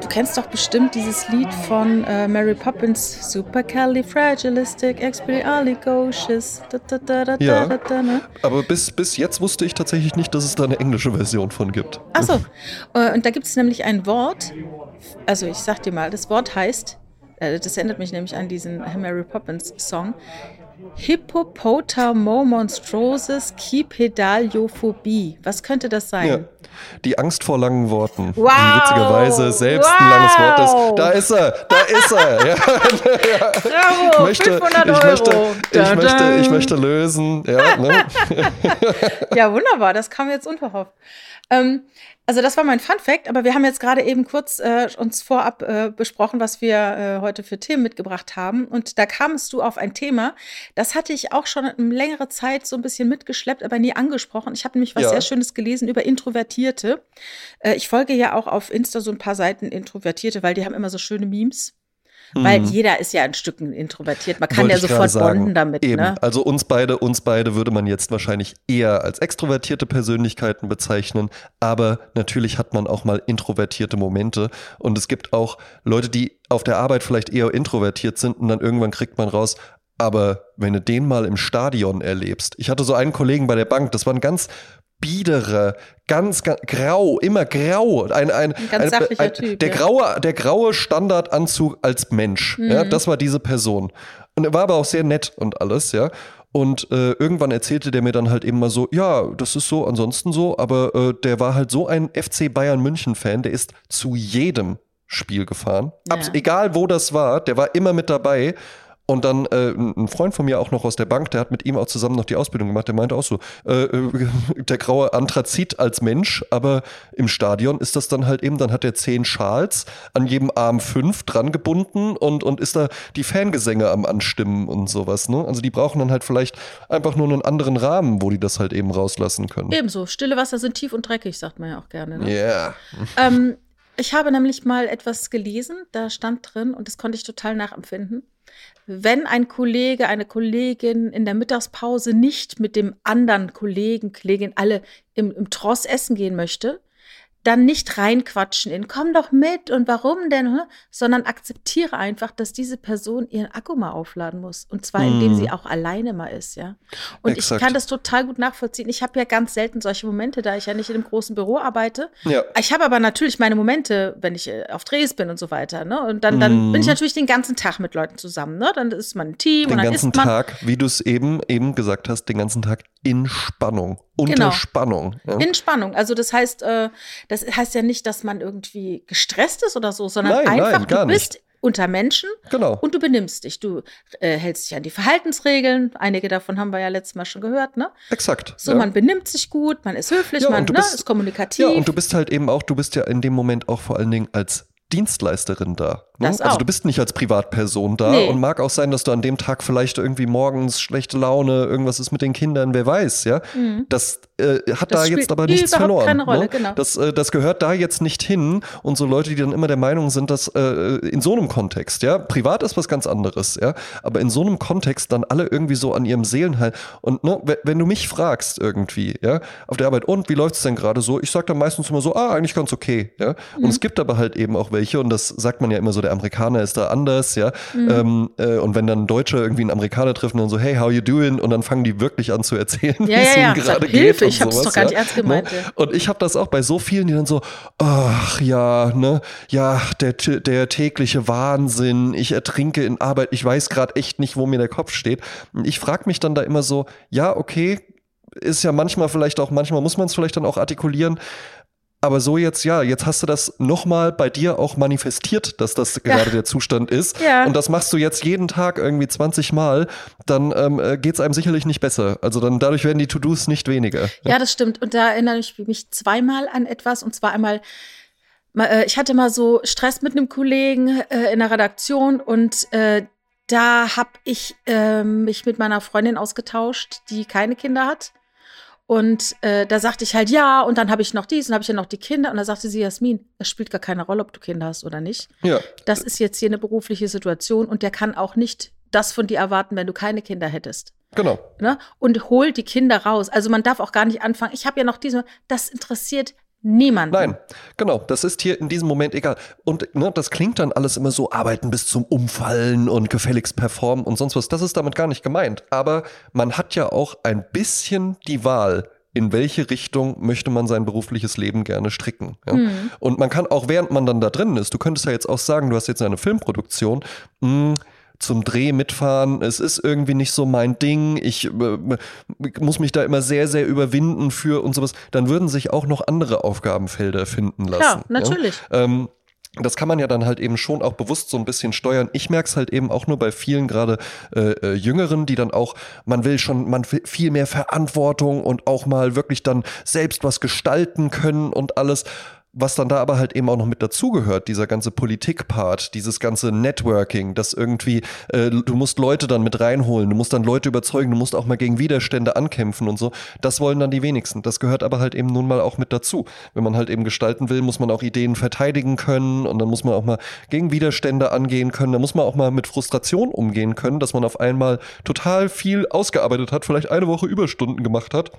Du kennst doch bestimmt dieses Lied von äh, Mary Poppins, Supercalifragilisticexpialidocious. Ja. ne? Aber bis, bis jetzt wusste ich tatsächlich nicht, dass es da eine englische Version von gibt. Achso, äh, und da gibt es nämlich ein Wort, also ich sag dir mal, das Wort heißt, äh, das erinnert mich nämlich an diesen Mary Poppins Song, Hippopotamomonstrosis Kipedaliophobie. Was könnte das sein? Ja. Die Angst vor langen Worten. Wow. Die witzigerweise selbst ein Wow. langes Wort ist. Da ist er, da ist er. Ja. Bravo, Ich möchte, 500 ich Euro. möchte, ich möchte, ich möchte lösen. Ja, ne? Ja, wunderbar, das kam jetzt unverhofft. Ähm, also das war mein Fun Fact, aber wir haben jetzt gerade eben kurz äh, uns vorab äh, besprochen, was wir äh, heute für Themen mitgebracht haben. Und da kamst du auf ein Thema, das hatte ich auch schon eine längere Zeit so ein bisschen mitgeschleppt, aber nie angesprochen. Ich habe nämlich was Ja. sehr Schönes gelesen über Introvertierte. Äh, ich folge ja auch auf Insta so ein paar Seiten Introvertierte, weil die haben immer so schöne Memes. Weil jeder ist ja ein Stück introvertiert. Man kann. Wollte ja sofort bonden damit. Eben. Ne? Also uns beide, uns beide würde man jetzt wahrscheinlich eher als extrovertierte Persönlichkeiten bezeichnen, aber natürlich hat man auch mal introvertierte Momente und es gibt auch Leute, die auf der Arbeit vielleicht eher introvertiert sind und dann irgendwann kriegt man raus, aber wenn du den mal im Stadion erlebst. Ich hatte so einen Kollegen bei der Bank, das war ein ganz biederer, ganz, ganz grau, immer grau. Ein, ein, ganz sachlicher Typ, Der ja. graue, der graue Standardanzug als Mensch. Ja, Mhm. das war diese Person. Und er war aber auch sehr nett und alles, ja. Und äh, irgendwann erzählte der mir dann halt eben mal so, ja, das ist so, ansonsten so, aber äh, der war halt so ein FC Bayern München-Fan, der ist zu jedem Spiel gefahren. Ja. Abs egal wo das war, der war immer mit dabei. Und dann äh, ein Freund von mir auch noch aus der Bank, der hat mit ihm auch zusammen noch die Ausbildung gemacht, der meinte auch so, äh, äh, der graue Anthrazit als Mensch, aber im Stadion ist das dann halt eben, dann hat er zehn Schals, an jedem Arm fünf dran gebunden und, und ist da die Fangesänge am Anstimmen und sowas. Ne? Also die brauchen dann halt vielleicht einfach nur einen anderen Rahmen, wo die das halt eben rauslassen können. Ebenso, stille Wasser sind tief und dreckig, sagt man ja auch gerne. Ne? Ja. Ähm, ich habe nämlich mal etwas gelesen, da stand drin, und das konnte ich total nachempfinden. Wenn ein Kollege, eine Kollegin in der Mittagspause nicht mit dem anderen Kollegen, Kollegin alle im, im Tross essen gehen möchte, dann nicht reinquatschen in, komm doch mit und warum denn, sondern akzeptiere einfach, dass diese Person ihren Akku mal aufladen muss. Und zwar, indem Mhm. sie auch alleine mal ist, ja. Und Exakt. ich kann das total gut nachvollziehen. Ich habe ja ganz selten solche Momente, da ich ja nicht in einem großen Büro arbeite. Ja. Ich habe aber natürlich meine Momente, wenn ich äh, auf Drehs bin und so weiter. Ne? Und dann, dann Mhm. bin ich natürlich den ganzen Tag mit Leuten zusammen. Ne? Dann ist man ein Team Den und dann ganzen isst man. Tag, wie du es eben, eben gesagt hast, den ganzen Tag in Spannung. Unter Genau. Spannung. Ja. In Spannung. Also das heißt, äh, das heißt ja nicht, dass man irgendwie gestresst ist oder so, sondern Nein, nein, einfach, gar du bist nicht. unter Menschen genau. und du benimmst dich. Du äh, hältst dich an die Verhaltensregeln. Einige davon haben wir ja letztes Mal schon gehört. Ne? Exakt. So, ja. man benimmt sich gut, man ist höflich, Ja, man ne, bist- ist kommunikativ. Ja, und du bist halt eben auch, du bist ja in dem Moment auch vor allen Dingen als Dienstleisterin da. Ne? Also du bist nicht als Privatperson da Nee. und mag auch sein, dass du an dem Tag vielleicht irgendwie morgens schlechte Laune, irgendwas ist mit den Kindern, wer weiß, ja. Das äh, hat Mhm. Das da jetzt aber nichts verloren. keine Rolle, ne? genau. Das, äh, das gehört da jetzt nicht hin. Und so Leute, die dann immer der Meinung sind, dass äh, in so einem Kontext, ja, privat ist was ganz anderes, ja, aber in so einem Kontext dann alle irgendwie so an ihrem Seelenheil. Und ne, we- wenn du mich fragst irgendwie, ja, auf der Arbeit, und wie läuft es denn gerade so? Ich sage dann meistens immer so, ah, eigentlich ganz okay, ja. Und es gibt aber halt eben auch welche, und das sagt man ja immer so, der Amerikaner ist da anders, ja. Ähm, äh, und wenn dann Deutsche irgendwie einen Amerikaner treffen, dann so, hey, how you doing? Und dann fangen die wirklich an zu erzählen, Ja, wie ja, es ja. ihnen Sag, gerade Hilfe, geht. Ich und hab's doch gar nicht ja. ernst gemeint, Ne? Und ich habe das auch bei so vielen, die dann so, ach ja, ne, ja, der, der tägliche Wahnsinn, ich ertrinke in Arbeit, ich weiß gerade echt nicht, wo mir der Kopf steht. Und ich frage mich dann da immer so, ja, okay, ist ja manchmal vielleicht auch, manchmal muss man es vielleicht dann auch artikulieren. Aber so jetzt, ja, jetzt hast du das nochmal bei dir auch manifestiert, dass das gerade der Zustand ist. Ja. Und das machst du jetzt jeden Tag irgendwie 20 Mal, dann ähm, geht es einem sicherlich nicht besser. Also dann dadurch werden die To-Dos nicht weniger. Ja, das stimmt. Und da erinnere ich mich zweimal an etwas. Und zwar einmal, mal, äh, ich hatte mal so Stress mit einem Kollegen äh, in der Redaktion und äh, da habe ich äh, mich mit meiner Freundin ausgetauscht, die keine Kinder hat. Und äh, da sagte ich halt ja, und dann habe ich noch dies und habe ich ja noch die Kinder. Und da sagte sie, Jasmin, es spielt gar keine Rolle, ob du Kinder hast oder nicht. Ja. Das ist jetzt hier eine berufliche Situation und der kann auch nicht das von dir erwarten, wenn du keine Kinder hättest. Genau. Ne? Und hol die Kinder raus. Also man darf auch gar nicht anfangen. Ich habe ja noch diese, das interessiert niemanden. Nein, genau. Das ist hier in diesem Moment egal. Und ne, das klingt dann alles immer so, arbeiten bis zum Umfallen und gefälligst performen und sonst was. Das ist damit gar nicht gemeint. Aber man hat ja auch ein bisschen die Wahl, in welche Richtung möchte man sein berufliches Leben gerne stricken. Ja? Mhm. Und man kann auch, während man dann da drin ist, du könntest ja jetzt auch sagen, du hast jetzt eine Filmproduktion, mh, hm, zum Dreh mitfahren. Es ist irgendwie nicht so mein Ding. Ich äh, muss mich da immer sehr, sehr überwinden für und sowas. Dann würden sich auch noch andere Aufgabenfelder finden lassen. Ja, natürlich. Ja? Ähm, das kann man ja dann halt eben schon auch bewusst so ein bisschen steuern. Ich merke es halt eben auch nur bei vielen gerade äh, äh, Jüngeren, die dann auch, man will schon, man will viel mehr Verantwortung und auch mal wirklich dann selbst was gestalten können und alles. Was dann da aber halt eben auch noch mit dazugehört, dieser ganze Politik-Part, dieses ganze Networking, das irgendwie, äh, du musst Leute dann mit reinholen, du musst dann Leute überzeugen, du musst auch mal gegen Widerstände ankämpfen und so. Das wollen dann die wenigsten. Das gehört aber halt eben nun mal auch mit dazu. Wenn man halt eben gestalten will, muss man auch Ideen verteidigen können und dann muss man auch mal gegen Widerstände angehen können. Da muss man auch mal mit Frustration umgehen können, dass man auf einmal total viel ausgearbeitet hat, vielleicht eine Woche Überstunden gemacht hat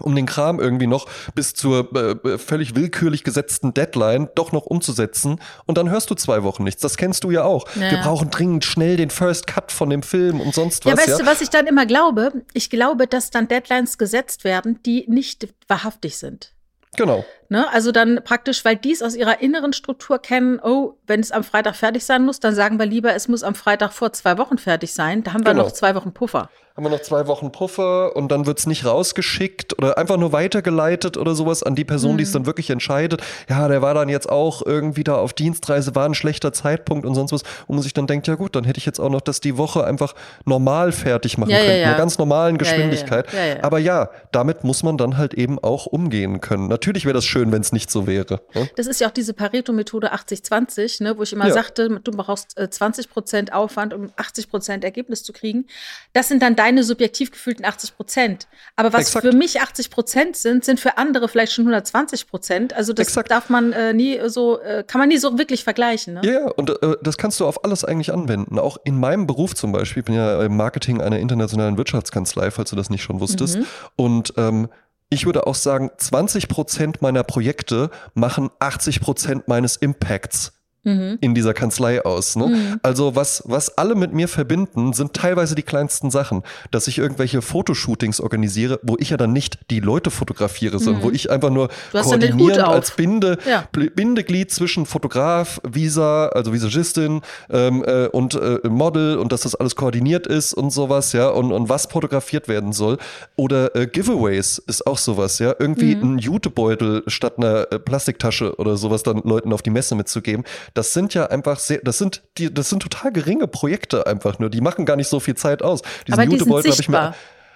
um den Kram irgendwie noch bis zur äh, äh, völlig willkürlich gesetzten Deadline doch noch umzusetzen und dann hörst du zwei Wochen nichts. Das kennst du ja auch. Naja. Wir brauchen dringend schnell den First Cut von dem Film und sonst was. Ja, weißt ja? du, was ich dann immer glaube? Ich glaube, dass dann Deadlines gesetzt werden, die nicht wahrhaftig sind. Genau. Ne? Also dann praktisch, weil die es aus ihrer inneren Struktur kennen, oh, wenn es am Freitag fertig sein muss, dann sagen wir lieber, es muss am Freitag vor zwei Wochen fertig sein. Da haben wir genau. noch zwei Wochen Puffer haben wir noch zwei Wochen Puffer und dann wird es nicht rausgeschickt oder einfach nur weitergeleitet oder sowas an die Person, mhm. die es dann wirklich entscheidet. Ja, der war dann jetzt auch irgendwie da auf Dienstreise, war ein schlechter Zeitpunkt und sonst was. Und man sich dann denkt, ja gut, dann hätte ich jetzt auch noch das die Woche einfach normal fertig machen ja, können, ja, ja. in einer ganz normalen Geschwindigkeit. Aber ja, damit muss man dann halt eben auch umgehen können. Natürlich wäre das schön, wenn es nicht so wäre. Ne? Das ist ja auch diese Pareto-Methode 80-20, ne, wo ich immer sagte, du brauchst äh, 20 Prozent Aufwand, um 80 Prozent Ergebnis zu kriegen. Das sind dann deine subjektiv gefühlten 80 Prozent. Aber was Exakt. für mich 80 Prozent sind, sind für andere vielleicht schon 120 Prozent. Also das Exakt. darf man äh, nie so, äh, kann man nie so wirklich vergleichen. Ne? Ja, und äh, das kannst du auf alles eigentlich anwenden. Auch in meinem Beruf zum Beispiel. Ich bin ja im Marketing einer internationalen Wirtschaftskanzlei, falls du das nicht schon wusstest. Mhm. Und ähm, ich würde auch sagen, 20 Prozent meiner Projekte machen 80 Prozent meines Impacts mhm. in dieser Kanzlei aus. Ne? Mhm. Also was, was alle mit mir verbinden, sind teilweise die kleinsten Sachen. Dass ich irgendwelche Fotoshootings organisiere, wo ich ja dann nicht die Leute fotografiere, sondern mhm. wo ich einfach nur koordinieren als Binde, ja. Bindeglied zwischen Fotograf, Visa, also Visagistin ähm, äh, und äh, Model und dass das alles koordiniert ist und sowas, ja, und, und was fotografiert werden soll. Oder äh, Giveaways ist auch sowas, ja. Irgendwie mhm. ein Jutebeutel statt einer äh, Plastiktasche oder sowas dann Leuten auf die Messe mitzugeben das sind ja einfach sehr, das sind die, das sind total geringe Projekte einfach nur. Die machen gar nicht so viel Zeit aus. Diesen aber die sind sichtbar.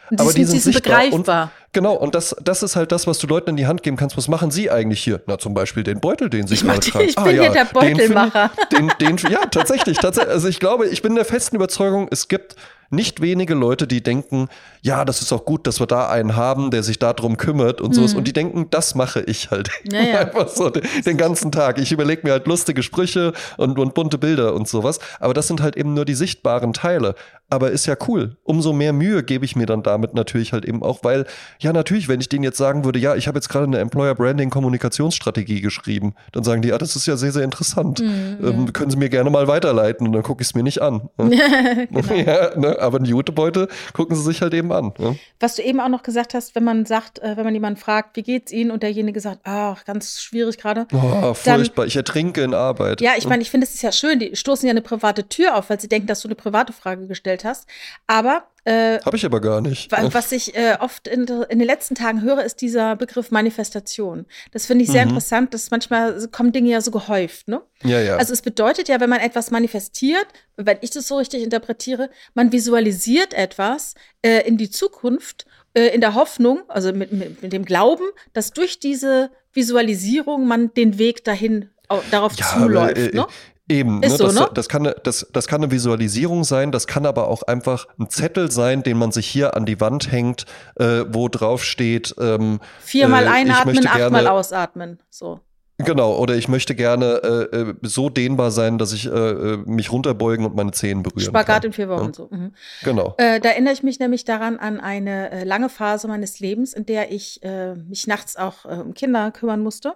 Ich mir, die aber sind, die sind, die sind begreifbar. Genau, und das, das ist halt das, was du Leuten in die Hand geben kannst. Was machen sie eigentlich hier? Na, zum Beispiel den Beutel, den sie ich gerade tragen. Ich ah, bin ja, hier der Beutelmacher. Den, den, den, ja, tatsächlich, tatsächlich. Also ich glaube, ich bin der festen Überzeugung, es gibt nicht wenige Leute, die denken, ja, das ist auch gut, dass wir da einen haben, der sich darum kümmert und mhm. sowas. Und die denken, das mache ich halt. Ja, ja. Einfach so den, den, ganzen Tag. Ich überlege mir halt lustige Sprüche und, und bunte Bilder und sowas. Aber das sind halt eben nur die sichtbaren Teile. Aber ist ja cool. Umso mehr Mühe gebe ich mir dann damit natürlich halt eben auch, weil, ja, natürlich, wenn ich denen jetzt sagen würde, ja, ich habe jetzt gerade eine Employer Branding Kommunikationsstrategie geschrieben, dann sagen die, ja, das ist ja sehr, sehr interessant. Mhm, ähm, können Sie mir gerne mal weiterleiten und dann gucke ich es mir nicht an. genau. ja, ne? Aber einen Jutebeutel gucken sie sich halt eben an. Ne? Was du eben auch noch gesagt hast, wenn man sagt, äh, wenn man jemanden fragt, wie geht's Ihnen und derjenige sagt, ach, ganz schwierig gerade. Oh, furchtbar, ich ertrinke in Arbeit. Ja, ich meine, ich finde, es ist ja schön, die stoßen ja eine private Tür auf, weil sie denken, dass du eine private Frage gestellt hast. Aber äh, Habe ich aber gar nicht. Was ich äh, oft in, in, den letzten Tagen höre, ist dieser Begriff Manifestation. Das finde ich sehr mhm. interessant, dass manchmal kommen Dinge ja so gehäuft, ne? Ja, ja. Also es bedeutet ja, wenn man etwas manifestiert, wenn ich das so richtig interpretiere, man visualisiert etwas äh, in die Zukunft äh, in der Hoffnung, also mit, mit, mit, dem Glauben, dass durch diese Visualisierung man den Weg dahin darauf ja, zuläuft. Aber, äh, ne? Eben, Ist ne, so, das, ne? das, kann, das, das kann eine Visualisierung sein, das kann aber auch einfach ein Zettel sein, den man sich hier an die Wand hängt, äh, wo drauf steht. Ähm, Viermal äh, einatmen, achtmal ausatmen. So. Genau, oder ich möchte gerne äh, äh, so dehnbar sein, dass ich äh, äh mich runterbeugen und meine Zehen berühren Spagat kann. in vier Wochen ja? so. Mhm. Genau. Äh, da erinnere ich mich nämlich daran an eine äh, lange Phase meines Lebens, in der ich mich nachts auch um Kinder kümmern musste.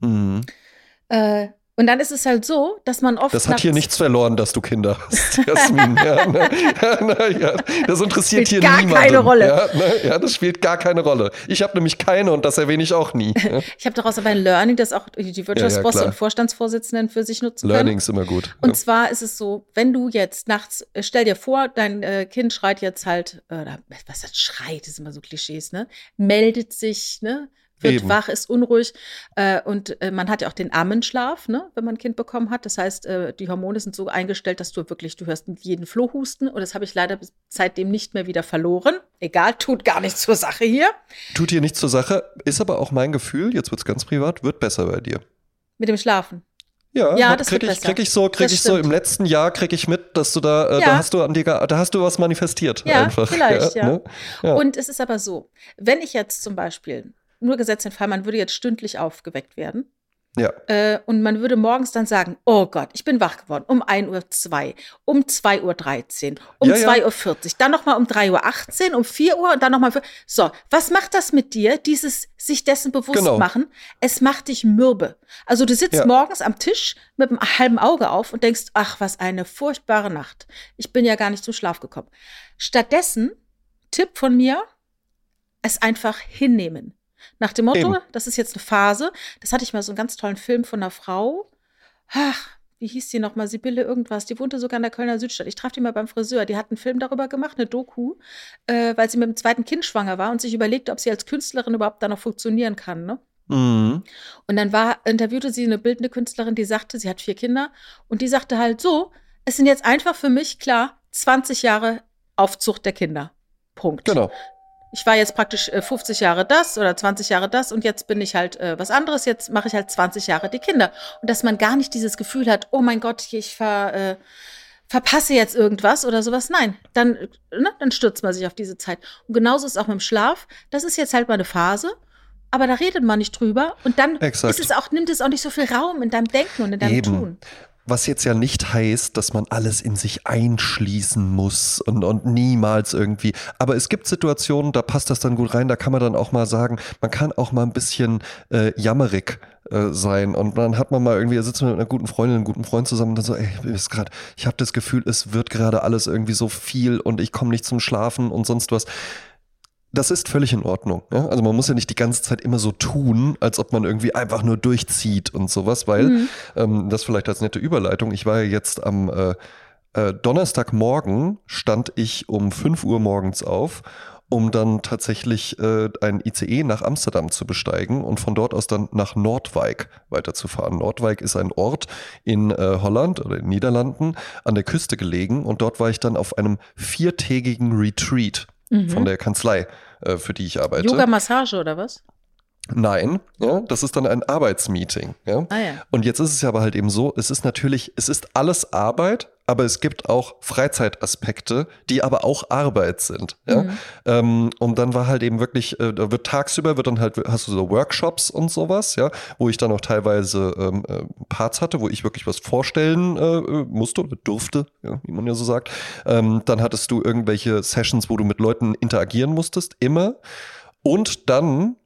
Mhm. Und dann ist es halt so, dass man oft. Das hat hier nichts verloren, dass du Kinder hast, Jasmin. ja, ne, ja, ne, ja, das interessiert spielt hier gar niemanden. keine Rolle. Ja, ne, ja, das spielt gar keine Rolle. Ich habe nämlich keine und das erwähne ich auch nie. ich habe daraus aber ein Learning, das auch die Wirtschaftsbosse und Vorstandsvorsitzenden für sich nutzen Learning können. ist immer gut. Und zwar ist es so, wenn du jetzt nachts, äh, stell dir vor, dein äh, Kind schreit jetzt halt, äh, was das schreit, ist immer so Klischees, ne? Meldet sich, ne? Wird Eben. wach, ist unruhig. Äh, und äh, man hat ja auch den Ammenschlaf, ne, wenn man ein Kind bekommen hat. Das heißt, äh, die Hormone sind so eingestellt, dass du wirklich, du hörst jeden Floh husten. Und das habe ich leider seitdem nicht mehr wieder verloren. Egal, tut gar nichts zur Sache hier. Tut hier nichts zur Sache, ist aber auch mein Gefühl, jetzt wird es ganz privat, wird besser bei dir. Mit dem Schlafen. Ja, ja das krieg ich, krieg ich so, krieg das ich stimmt. so im letzten Jahr krieg ich mit, dass du da, äh, ja. da hast du an dir, da hast du was manifestiert ja, einfach. Vielleicht, ja. Ne? ja. Und es ist aber so, wenn ich jetzt zum Beispiel nur gesetzt den Fall, man würde jetzt stündlich aufgeweckt werden. Ja. Äh, und man würde morgens dann sagen, oh Gott, ich bin wach geworden um 1.02 Uhr, um 2.13 Uhr, um ja, 2.40 Uhr, dann nochmal um 3.18 Uhr, um 4 Uhr und dann nochmal. So, was macht das mit dir, dieses sich dessen bewusst genau. machen? Es macht dich mürbe. Also du sitzt ja. morgens am Tisch mit einem halben Auge auf und denkst, ach, was eine furchtbare Nacht. Ich bin ja gar nicht zum Schlaf gekommen. Stattdessen, Tipp von mir, es einfach hinnehmen. Nach dem Motto, Eben. das ist jetzt eine Phase. Das hatte ich mal so einen ganz tollen Film von einer Frau. Ach, wie hieß die nochmal? Sibylle irgendwas. Die wohnte sogar in der Kölner Südstadt. Ich traf die mal beim Friseur. Die hat einen Film darüber gemacht, eine Doku, äh, weil sie mit dem zweiten Kind schwanger war und sich überlegte, ob sie als Künstlerin überhaupt da noch funktionieren kann. Ne? Mhm. Und dann war, interviewte sie eine bildende Künstlerin, die sagte, sie hat vier Kinder und die sagte halt so, es sind jetzt einfach für mich klar 20 Jahre Aufzucht der Kinder. Punkt. Genau ich war jetzt praktisch äh, 50 Jahre das oder 20 Jahre das und jetzt bin ich halt äh, was anderes, jetzt mache ich halt 20 Jahre die Kinder. Und dass man gar nicht dieses Gefühl hat, oh mein Gott, ich ver, äh, verpasse jetzt irgendwas oder sowas. Nein, dann, ne, dann stürzt man sich auf diese Zeit. Und genauso ist es auch mit dem Schlaf. Das ist jetzt halt mal eine Phase. Aber da redet man nicht drüber und dann ist es auch, nimmt es auch nicht so viel Raum in deinem Denken und in deinem Eben. Tun. Was jetzt ja nicht heißt, dass man alles in sich einschließen muss und, und niemals irgendwie. Aber es gibt Situationen, da passt das dann gut rein, da kann man dann auch mal sagen, man kann auch mal ein bisschen äh, jammerig äh, sein. Und dann hat man mal irgendwie, sitzt man mit einer guten Freundin, einem guten Freund zusammen und dann so, ey, ich habe das Gefühl, es wird gerade alles irgendwie so viel und ich komme nicht zum Schlafen und sonst was das ist völlig in Ordnung. Ja? Also man muss ja nicht die ganze Zeit immer so tun, als ob man irgendwie einfach nur durchzieht und sowas, weil mhm. ähm, das vielleicht als nette Überleitung. Ich war ja jetzt am äh, äh, Donnerstagmorgen stand ich um 5 Uhr morgens auf, um dann tatsächlich äh, ein ICE nach Amsterdam zu besteigen und von dort aus dann nach Nordwijk weiterzufahren. Nordwijk ist ein Ort in äh, Holland oder in den Niederlanden an der Küste gelegen und dort war ich dann auf einem viertägigen Retreat mhm. von der Kanzlei, äh, für die ich arbeite. Yoga-Massage oder was? Nein, ja, das ist dann ein Arbeitsmeeting. Ja? Ah, ja. Und jetzt ist es ja aber halt eben so, es ist natürlich, es ist alles Arbeit, aber es gibt auch Freizeitaspekte, die aber auch Arbeit sind. Ja? Mhm. Ähm, und dann war halt eben wirklich, äh, da wird tagsüber, wird dann halt, hast du so Workshops und sowas, ja, wo ich dann auch teilweise ähm, äh, Parts hatte, wo ich wirklich was vorstellen äh, musste oder durfte, ja, wie man ja so sagt. Ähm, dann hattest du irgendwelche Sessions, wo du mit Leuten interagieren musstest, immer. Und dann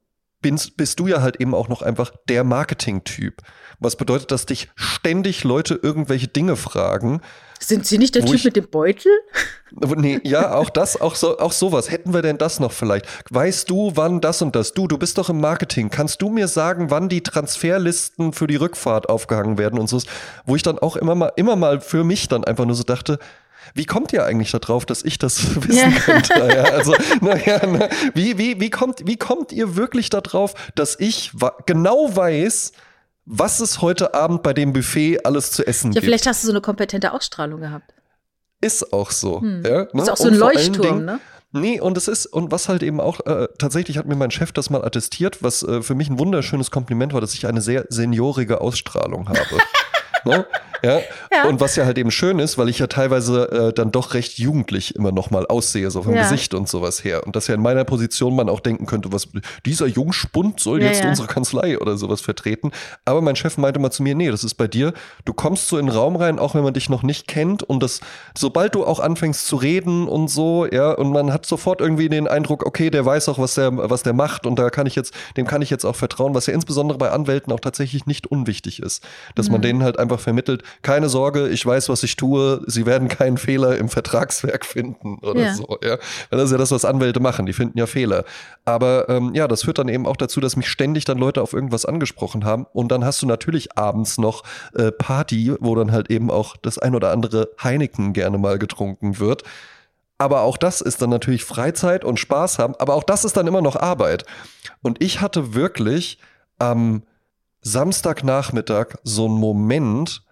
bist, bist du ja halt eben auch noch einfach der Marketing-Typ. Was bedeutet, dass dich ständig Leute irgendwelche Dinge fragen. Sind sie nicht der Typ ich, mit dem Beutel? Nee, ja, auch das, auch, so, auch sowas. Hätten wir denn das noch vielleicht? Weißt du, wann das und das? Du, du bist doch im Marketing. Kannst du mir sagen, wann die Transferlisten für die Rückfahrt aufgehangen werden und so? Wo ich dann auch immer mal, immer mal für mich dann einfach nur so dachte, wie kommt ihr eigentlich darauf, dass ich das wissen ja. könnte? Ja, also, naja, na, wie, wie, wie, kommt, wie kommt ihr wirklich darauf, dass ich genau weiß, was es heute Abend bei dem Buffet alles zu essen ja, gibt? Ja, vielleicht hast du so eine kompetente Ausstrahlung gehabt. Ist auch so. Hm. Ja, ne? Ist auch so ein Leuchtturm, Dingen, ne? Nee, und es ist, und was halt eben auch, äh, tatsächlich hat mir mein Chef das mal attestiert, was äh, für mich ein wunderschönes Kompliment war, dass ich eine sehr seniorige Ausstrahlung habe. ne? ja? ja? Und was ja halt eben schön ist, weil ich ja teilweise äh, dann doch recht jugendlich immer noch mal aussehe, so vom ja. Gesicht und sowas her. Und dass ja in meiner Position man auch denken könnte, was dieser Jungspund soll ja, jetzt unsere Kanzlei oder sowas vertreten. Aber mein Chef meinte mal zu mir, nee, das ist bei dir, du kommst so in den Raum rein, auch wenn man dich noch nicht kennt und das, sobald du auch anfängst zu reden und so, ja, und man hat sofort irgendwie den Eindruck, okay, der weiß auch, was der, was der macht und da kann ich jetzt, dem kann ich jetzt auch vertrauen, was ja insbesondere bei Anwälten auch tatsächlich nicht unwichtig ist, dass mhm. man denen halt einfach vermittelt, keine Sorge, ich weiß, was ich tue, sie werden keinen Fehler im Vertragswerk finden oder ja. so, ja. Das ist ja das, was Anwälte machen, die finden ja Fehler. Aber ähm, ja, das führt dann eben auch dazu, dass mich ständig dann Leute auf irgendwas angesprochen haben und dann hast du natürlich abends noch äh, Party, wo dann halt eben auch das ein oder andere Heineken gerne mal getrunken wird. Aber auch das ist dann natürlich Freizeit und Spaß haben. Aber auch das ist dann immer noch Arbeit. Und ich hatte wirklich am Samstagnachmittag so einen Moment,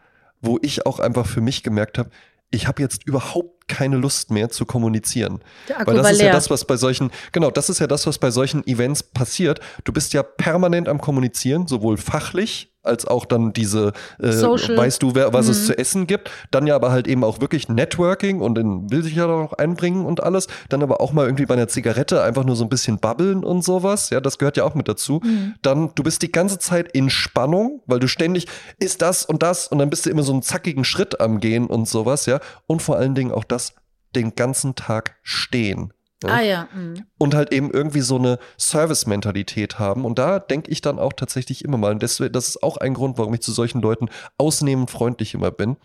wo ich auch einfach für mich gemerkt habe, ich habe jetzt überhaupt keine Lust mehr zu kommunizieren. Weil das ist leer. ja das, was bei solchen, genau, das ist ja das, was bei solchen Events passiert. Du bist ja permanent am Kommunizieren, sowohl fachlich als auch dann diese, äh, weißt du, wer, was mhm. es zu essen gibt. Dann ja aber halt eben auch wirklich Networking und in, will sich ja auch einbringen und alles. Dann aber auch mal irgendwie bei einer Zigarette einfach nur so ein bisschen babbeln und sowas. Ja, das gehört ja auch mit dazu. Mhm. Dann, du bist die ganze Zeit in Spannung, weil du ständig ist das und das und dann bist du immer so einen zackigen Schritt am Gehen und sowas, ja. Und vor allen Dingen auch das den ganzen Tag stehen. Ne? Ah ja. Mhm. Und halt eben irgendwie so eine Service-Mentalität haben. Und da denke ich dann auch tatsächlich immer mal, und das, das ist auch ein Grund, warum ich zu solchen Leuten ausnehmend freundlich immer bin.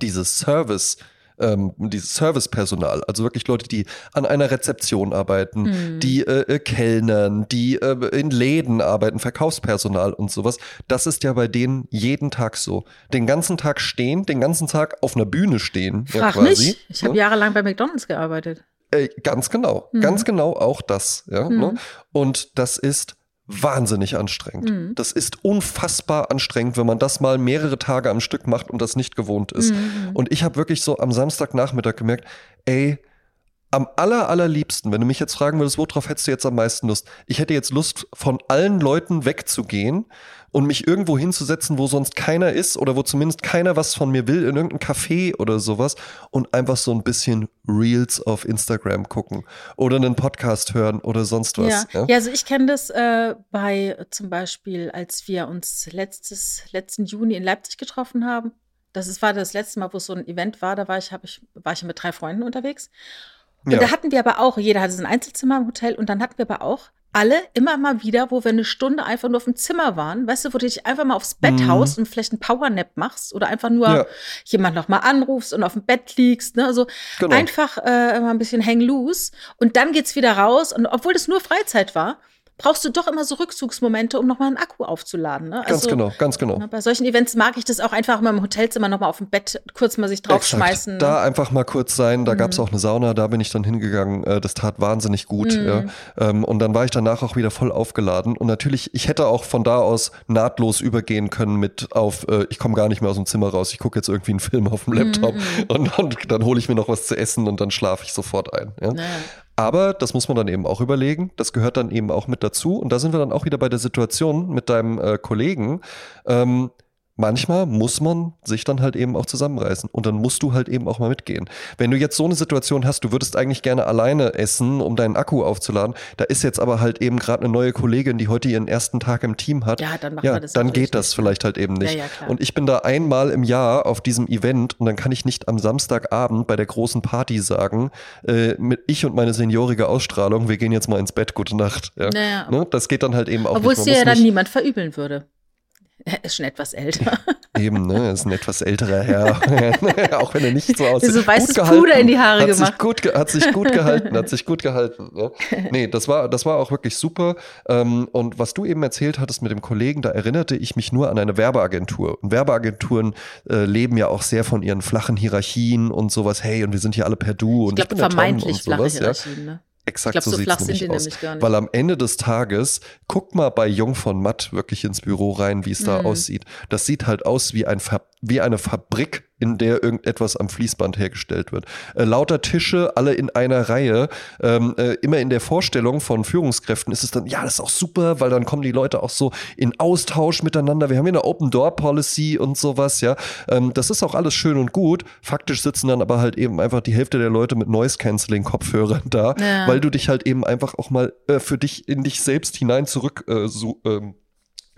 Dieses Service- ähm, dieses Servicepersonal, also wirklich Leute, die an einer Rezeption arbeiten, mhm. die äh, äh, kellnern, die äh, in Läden arbeiten, Verkaufspersonal und sowas. Das ist ja bei denen jeden Tag so. Den ganzen Tag stehen, den ganzen Tag auf einer Bühne stehen. Frag ja, quasi. mich, ich habe ja? jahrelang bei McDonalds gearbeitet. Äh, ganz genau, mhm. ganz genau auch das. Ja, mhm. ne? Und das ist wahnsinnig anstrengend. Mhm. Das ist unfassbar anstrengend, wenn man das mal mehrere Tage am Stück macht und das nicht gewohnt ist. Mhm. Und ich habe wirklich so am Samstagnachmittag gemerkt, ey, am aller, allerliebsten, wenn du mich jetzt fragen würdest, worauf hättest du jetzt am meisten Lust? Ich hätte jetzt Lust, von allen Leuten wegzugehen und mich irgendwo hinzusetzen, wo sonst keiner ist oder wo zumindest keiner was von mir will, in irgendeinem Café oder sowas und einfach so ein bisschen Reels auf Instagram gucken oder einen Podcast hören oder sonst was. Ja, ja? ja also ich kenne das äh, bei zum Beispiel, als wir uns letztes, letzten Juni in Leipzig getroffen haben. Das ist, war das letzte Mal, wo so ein Event war, da war ich, ich, war ich mit drei Freunden unterwegs. Und ja. da hatten wir aber auch, jeder hatte sein Einzelzimmer im Hotel und dann hatten wir aber auch alle immer mal wieder, wo wir eine Stunde einfach nur auf dem Zimmer waren, weißt du, wo du dich einfach mal aufs Bett mhm. haust und vielleicht einen Powernap machst oder einfach nur ja. jemand noch mal anrufst und auf dem Bett liegst, ne? Also genau. einfach äh, mal ein bisschen hang loose und dann geht's wieder raus und obwohl das nur Freizeit war, brauchst du doch immer so Rückzugsmomente, um nochmal einen Akku aufzuladen. Ne? Also, ganz genau, ganz genau. Ne, bei solchen Events mag ich das auch einfach mal im Hotelzimmer nochmal auf dem Bett kurz mal sich draufschmeißen. Exakt. Da einfach mal kurz sein. Da mhm. gab es auch eine Sauna, da bin ich dann hingegangen. Äh, das tat wahnsinnig gut. Mhm. Ja. Ähm, und dann war ich danach auch wieder voll aufgeladen. Und natürlich, ich hätte auch von da aus nahtlos übergehen können mit auf, äh, ich komme gar nicht mehr aus dem Zimmer raus, ich gucke jetzt irgendwie einen Film auf dem Laptop mhm. und, und, dann hole ich mir noch was zu essen und dann schlafe ich sofort ein. Ja. Naja. Aber das muss man dann eben auch überlegen. Das gehört dann eben auch mit dazu. Und da sind wir dann auch wieder bei der Situation mit deinem äh, Kollegen. Ähm, manchmal muss man sich dann halt eben auch zusammenreißen und dann musst du halt eben auch mal mitgehen. Wenn du jetzt so eine Situation hast, du würdest eigentlich gerne alleine essen, um deinen Akku aufzuladen, da ist jetzt aber halt eben gerade eine neue Kollegin, die heute ihren ersten Tag im Team hat, ja, dann, ja, dann geht das nicht. vielleicht halt eben nicht. Ja, ja, und ich bin da einmal im Jahr auf diesem Event und dann kann ich nicht am Samstagabend bei der großen Party sagen, äh, mit ich und meine seniorige Ausstrahlung, wir gehen jetzt mal ins Bett, gute Nacht. Ja? Ne? Das geht dann halt eben auch Obwohl nicht. Obwohl es dir ja dann niemand verübeln würde. Er ist schon etwas älter. Eben, ne? Er ist ein etwas älterer Herr. Auch wenn er nicht so aussieht. So weißes Puder in die Haare hat gemacht. Sich gut, hat sich gut gehalten, hat sich gut gehalten. Ne? Nee, das war, das war auch wirklich super. Ähm, und was du eben erzählt hattest mit dem Kollegen, da erinnerte ich mich nur an eine Werbeagentur. Und Werbeagenturen äh, leben ja auch sehr von ihren flachen Hierarchien und sowas. Hey, und wir sind hier alle per Du und ich, glaub, ich bin der Tom und sowas. Ja. Ne? Exakt glaub, so, so sieht es nämlich aus. Nämlich Weil am Ende des Tages, guck mal bei Jung von Matt wirklich ins Büro rein, wie es mhm. da aussieht. Das sieht halt aus wie ein ver wie eine Fabrik, in der irgendetwas am Fließband hergestellt wird. Äh, lauter Tische, alle in einer Reihe. Ähm, äh, immer in der Vorstellung von Führungskräften ist es dann, ja, das ist auch super, weil dann kommen die Leute auch so in Austausch miteinander. Wir haben hier eine Open Door Policy und sowas, ja. Ähm, das ist auch alles schön und gut. Faktisch sitzen dann aber halt eben einfach die Hälfte der Leute mit Noise Cancelling Kopfhörern da, ja. weil du dich halt eben einfach auch mal äh, für dich in dich selbst hinein zurück äh, so, ähm,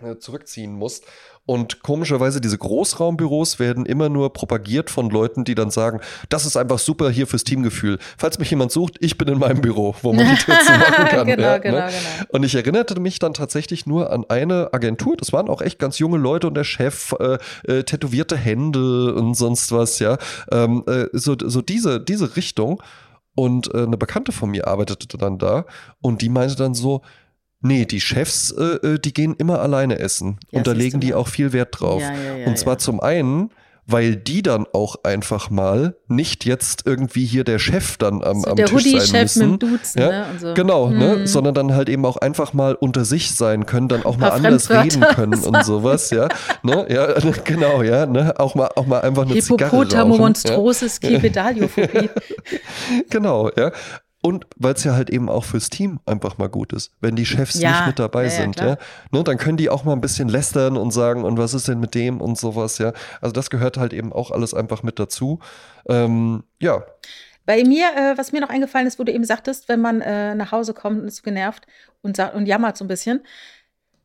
äh, zurückziehen musst. Und komischerweise, diese Großraumbüros werden immer nur propagiert von Leuten, die dann sagen, das ist einfach super hier fürs Teamgefühl. Falls mich jemand sucht, ich bin in meinem Büro, wo man die Tür machen kann. genau, ja, genau, ne? genau. Und ich erinnerte mich dann tatsächlich nur an eine Agentur. Das waren auch echt ganz junge Leute und der Chef, äh, äh, tätowierte Hände und sonst was, ja. Ähm, äh, so, so diese, diese Richtung. Und äh, eine Bekannte von mir arbeitete dann da und die meinte dann so, Nee, die Chefs, äh, äh, die gehen immer alleine essen. Ja, und da legen die auch viel Wert drauf. Ja, ja, und zwar zum einen, weil die dann auch einfach mal nicht jetzt irgendwie hier der Chef dann am, so am der Tisch Hoodie sein müssen. Mit dem Duzen, ja? ne? So. Genau, ne? mhm. ne? sondern dann halt eben auch einfach mal unter sich sein können, dann auch mal anders reden können und sowas, ja, ne? ja, genau, ja, ne? auch mal auch mal einfach eine Zigarre rauchen. monstrosis ja? Genau, ja. Und weil es ja halt eben auch fürs Team einfach mal gut ist, wenn die Chefs ja, nicht mit dabei ja, sind, ja, ja. Ne, dann können die auch mal ein bisschen lästern und sagen, und was ist denn mit dem und sowas, ja. Also das gehört halt eben auch alles einfach mit dazu. Ähm, ja. Bei mir, äh, was mir noch eingefallen ist, wo du eben sagtest, wenn man äh, nach Hause kommt und ist genervt und, und jammert so ein bisschen.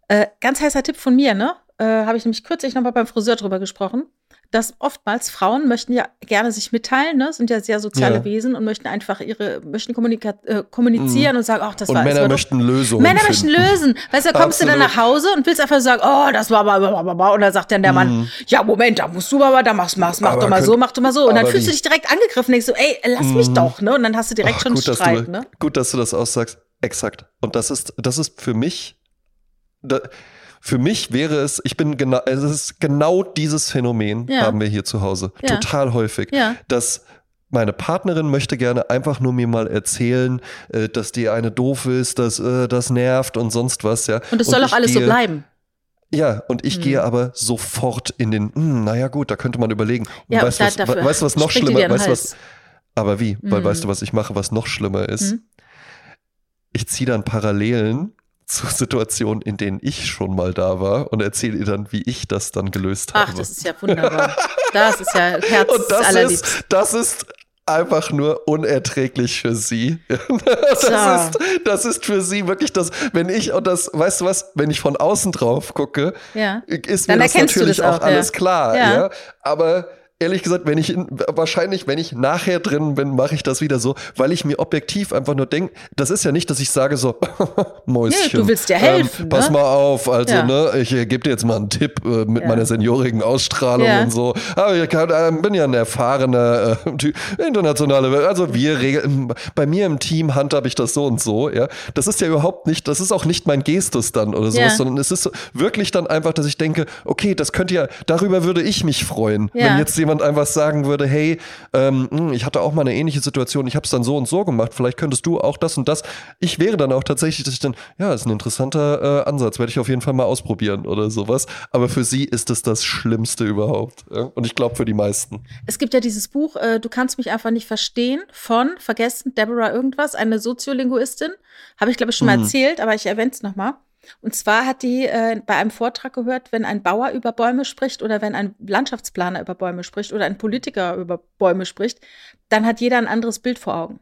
Äh, ganz heißer Tipp von mir, ne? Äh, Habe ich nämlich kürzlich nochmal beim Friseur drüber gesprochen dass oftmals Frauen möchten ja gerne sich mitteilen, ne? sind ja sehr soziale ja. Wesen und möchten einfach ihre, möchten äh, kommunizieren mhm. und sagen, ach, das und war Männer möchten Lösungen. Männer finden. möchten lösen. Weißt du, da kommst Absolut. du dann nach Hause und willst einfach sagen, oh, das war aber, und dann sagt dann der Mann, mhm. ja, Moment, da musst du aber, da machst, machst mach doch mal so, mach doch mal so. Und dann fühlst wie? du dich direkt angegriffen, denkst so, ey, lass mhm. mich doch, ne? Und dann hast du direkt ach, schon gut, Streit, du, ne? Gut, dass du das aussagst. Exakt. Und das ist, das ist für mich, da, für mich wäre es, ich bin genau, es ist genau dieses Phänomen ja. haben wir hier zu Hause. Ja. Total häufig. Ja. Dass meine Partnerin möchte gerne einfach nur mir mal erzählen, äh, dass die eine doof ist, dass äh, das nervt und sonst was, ja. Und es soll auch alles gehe, so bleiben. Ja, und ich hm. gehe aber sofort in den, hm, naja gut, da könnte man überlegen. Und ja, weißt, was, weißt du, was noch schlimmer ist? was, aber wie? Hm. Weil weißt du, was ich mache, was noch schlimmer ist? Hm. Ich ziehe dann Parallelen zu Situationen, in denen ich schon mal da war und erzähle ihr dann, wie ich das dann gelöst habe. Ach, das ist ja wunderbar. Das ist ja Herz und das ist, das ist einfach nur unerträglich für sie. Das, ist, das ist für sie wirklich das, wenn ich und das, weißt du was, wenn ich von außen drauf gucke, ja. ist mir das natürlich das auch, auch, alles ja. klar. Ja. Aber ehrlich gesagt, wenn ich in, wahrscheinlich, wenn ich nachher drin bin, mache ich das wieder so, weil ich mir objektiv einfach nur denke, das ist ja nicht, dass ich sage so, Mäuschen. Nee, du willst dir helfen. Ähm, pass ne? mal auf, also, ja. ne, ich äh, gebe dir jetzt mal einen Tipp äh, mit ja. meiner seniorigen Ausstrahlung ja. und so. Aber ich kann, äh, bin ja ein erfahrener äh, internationale, also wir regeln, bei mir im Team handhabe ich das so und so, ja. Das ist ja überhaupt nicht, das ist auch nicht mein Gestus dann oder sowas, sondern es ist wirklich dann einfach, dass ich denke, okay, das könnte ja, darüber würde ich mich freuen, wenn jetzt jemand jemand einfach sagen würde, hey, ähm, hm, ich hatte auch mal eine ähnliche Situation, ich habe es dann so und so gemacht, vielleicht könntest du auch das und das. Ich wäre dann auch tatsächlich, dass ich dann, ja, ist ein interessanter äh, Ansatz, werde ich auf jeden Fall mal ausprobieren oder sowas. Aber für sie ist es das Schlimmste überhaupt. Ja? Und ich glaube für die meisten. Es gibt ja dieses Buch, äh, Du kannst mich einfach nicht verstehen, von, vergessen, Deborah irgendwas, eine Soziolinguistin. Habe ich, glaube ich, schon mal mhm. erzählt, aber ich erwähne es nochmal. Und zwar hat die äh, bei einem Vortrag gehört, wenn ein Bauer über Bäume spricht oder wenn ein Landschaftsplaner über Bäume spricht oder ein Politiker über Bäume spricht, dann hat jeder ein anderes Bild vor Augen.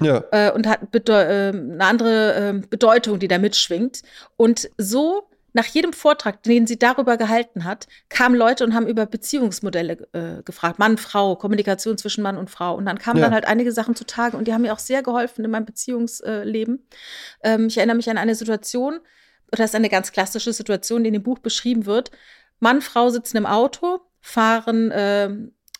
Ja. Äh, und hat äh, eine andere ähm, Bedeutung, die da mitschwingt. Und so nach jedem Vortrag, den sie darüber gehalten hat, kamen Leute und haben über Beziehungsmodelle äh, gefragt. Mann, Frau, Kommunikation zwischen Mann und Frau. Und dann kamen ja. dann halt einige Sachen zutage und die haben mir auch sehr geholfen in meinem Beziehungsleben. Ähm, ich erinnere mich an eine Situation, das ist eine ganz klassische Situation, die in dem Buch beschrieben wird. Mann, Frau sitzen im Auto, fahren äh,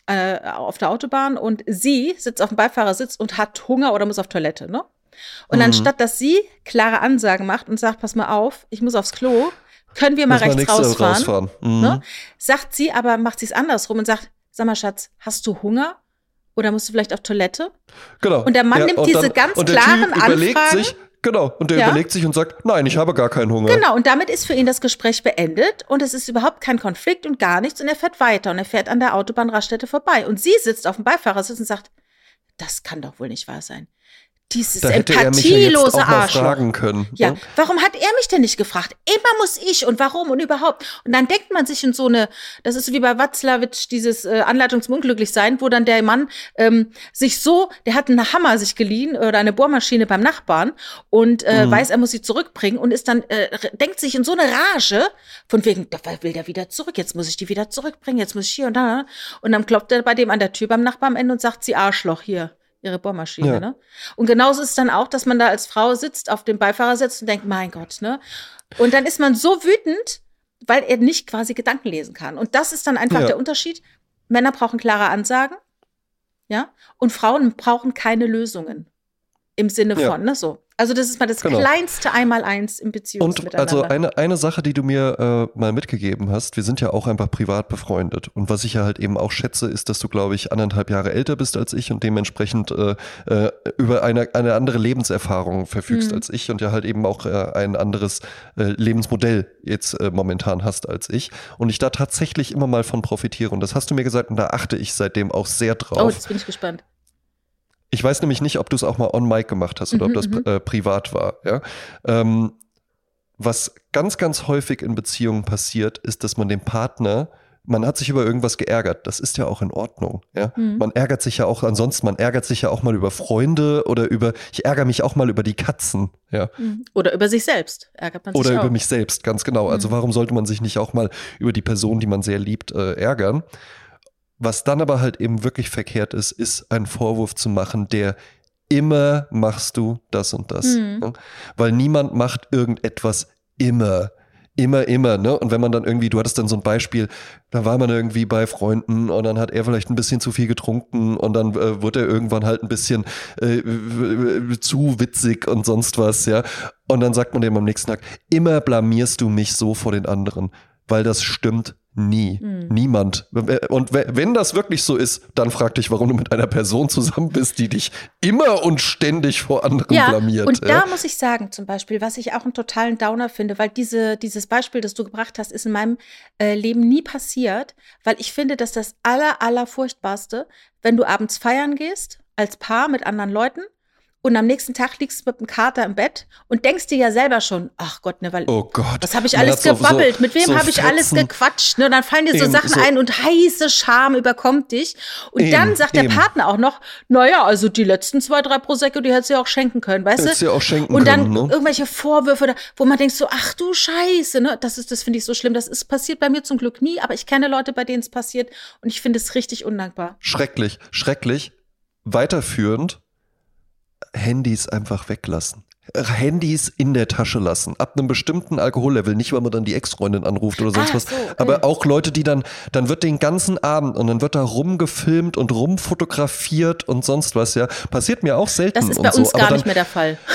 äh, auf der Autobahn und sie sitzt auf dem Beifahrersitz und hat Hunger oder muss auf Toilette, ne? Und mhm. anstatt dass sie klare Ansagen macht und sagt, pass mal auf, ich muss aufs Klo, können wir mal muss rechts rausfahren, rausfahren. Mhm. Ne? sagt sie aber, macht sie es andersrum und sagt, sag mal Schatz, hast du Hunger? Oder musst du vielleicht auf Toilette? Genau. Und der Mann ja, nimmt diese dann, ganz klaren Anfragen. Sich, Genau. Und der Ja. überlegt sich und sagt, nein, ich habe gar keinen Hunger. Genau, und damit ist für ihn das Gespräch beendet und es ist überhaupt kein Konflikt und gar nichts und er fährt weiter und er fährt an der Autobahnraststätte vorbei und sie sitzt auf dem Beifahrersitz und sagt, das kann doch wohl nicht wahr sein. Dieses Da hätte er mich ja empathielose fragen können. Ja, ne? warum hat er mich denn nicht gefragt? Immer muss ich und warum und überhaupt. Und dann denkt man sich in so eine, das ist wie bei Watzlawick, dieses äh, Anleitung zum Unglücklichsein, wo dann der Mann ähm, sich so, der hat einen Hammer sich geliehen oder eine Bohrmaschine beim Nachbarn und äh, Mhm. weiß, er muss sie zurückbringen und ist dann, äh, denkt sich in so eine Rage, von wegen, da will der wieder zurück, jetzt muss ich die wieder zurückbringen, jetzt muss ich hier und da. Und dann klopft er bei dem an der Tür beim Nachbarn am Ende und sagt, sie Arschloch hier. Ihre Bohrmaschine, Ja. ne? Und genauso ist es dann auch, dass man da als Frau sitzt, auf dem Beifahrersitz und denkt, mein Gott, ne? Und dann ist man so wütend, weil er nicht quasi Gedanken lesen kann. Und das ist dann einfach Ja. der Unterschied. Männer brauchen klare Ansagen, ja? Und Frauen brauchen keine Lösungen. Im Sinne Ja. von, ne? So. Also, das ist mal das Genau. kleinste Einmaleins im Und Beziehungsmiteinander. also eine, eine Sache, die du mir äh, mal mitgegeben hast, wir sind ja auch einfach privat befreundet. Und was ich ja halt eben auch schätze, ist, dass du, glaube ich, anderthalb Jahre älter bist als ich und dementsprechend äh, äh, über eine, eine andere Lebenserfahrung verfügst Mhm. als ich und ja halt eben auch äh, ein anderes äh, Lebensmodell jetzt äh, momentan hast als ich. Und ich da tatsächlich immer mal von profitiere. Und das hast du mir gesagt und da achte ich seitdem auch sehr drauf. oh, jetzt bin ich gespannt. Ich weiß nämlich nicht, ob du es auch mal on mic gemacht hast oder Mhm, ob das mhm. äh, privat war. Ja? Ähm, was ganz, ganz häufig in Beziehungen passiert, ist, dass man den Partner, man hat sich über irgendwas geärgert. Das ist ja auch in Ordnung. Ja? Mhm. Man ärgert sich ja auch ansonsten, man ärgert sich ja auch mal über Freunde oder über, ich ärgere mich auch mal über die Katzen. Ja? Mhm. Oder über sich selbst ärgert man sich Oder auch. über mich selbst, ganz genau. Also Mhm. warum sollte man sich nicht auch mal über die Person, die man sehr liebt, äh, ärgern? Was dann aber halt eben wirklich verkehrt ist, ist einen Vorwurf zu machen, der immer machst du das und das. Mhm. Ne? Weil niemand macht irgendetwas immer. Immer, immer, ne? Und wenn man dann irgendwie, du hattest dann so ein Beispiel, da war man irgendwie bei Freunden und dann hat er vielleicht ein bisschen zu viel getrunken und dann äh, wurde er irgendwann halt ein bisschen äh, zu witzig und sonst was, ja. Und dann sagt man dem am nächsten Tag, immer blamierst du mich so vor den anderen, weil das stimmt nie. Mhm. Niemand. Und we- wenn das wirklich so ist, dann frag dich, warum du mit einer Person zusammen bist, die dich immer und ständig vor anderen Ja, blamiert. und ja? da muss ich sagen, zum Beispiel, was ich auch einen totalen Downer finde, weil diese, dieses Beispiel, das du gebracht hast, ist in meinem äh, Leben nie passiert, weil ich finde, dass das aller, aller furchtbarste, wenn du abends feiern gehst, als Paar mit anderen Leuten und am nächsten Tag liegst du mit einem Kater im Bett und denkst dir ja selber schon, ach Gott, ne, weil Oh Gott. was habe ich alles so- gebabbelt? so- Mit wem so habe ich alles gequatscht? Ne? Und dann fallen dir so Eben, Sachen so- ein und heiße Scham überkommt dich. Und Eben, dann sagt der eben. Partner auch noch, naja, also die letzten zwei, drei Prosecco, die hättest du ja auch schenken können, weißt Hättest du? ja auch schenken und dann können, ne? irgendwelche Vorwürfe, wo man denkt so, ach du Scheiße, ne? Das ist, das finde ich so schlimm. Das ist passiert bei mir zum Glück nie, aber ich kenne Leute, bei denen es passiert und ich finde es richtig undankbar. Schrecklich, schrecklich. Weiterführend, Handys einfach weglassen. Handys in der Tasche lassen. Ab einem bestimmten Alkohollevel, nicht weil man dann die Ex-Freundin anruft oder sonst Ah, was. so, okay. Aber auch Leute, die dann, dann wird den ganzen Abend und dann wird da rumgefilmt und rumfotografiert und sonst was, ja. Passiert mir auch selten. Das ist bei so. uns Aber gar dann, nicht mehr der Fall.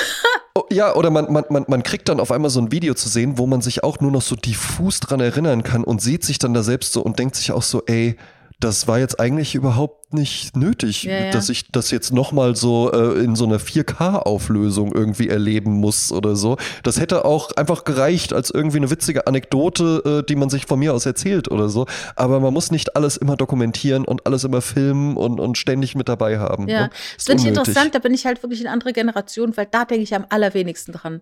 Oh, Ja, oder man, man, man, man kriegt dann auf einmal so ein Video zu sehen, wo man sich auch nur noch so diffus dran erinnern kann und sieht sich dann da selbst so und denkt sich auch so, ey, das war jetzt eigentlich überhaupt nicht nötig, Ja, ja. dass ich das jetzt nochmal so äh, in so einer 4K-Auflösung irgendwie erleben muss oder so. Das hätte auch einfach gereicht als irgendwie eine witzige Anekdote, äh, die man sich von mir aus erzählt oder so. Aber man muss nicht alles immer dokumentieren und alles immer filmen und, und ständig mit dabei haben. Ja, ne? das finde ich interessant, da bin ich halt wirklich eine andere Generation, weil da denke ich am allerwenigsten dran,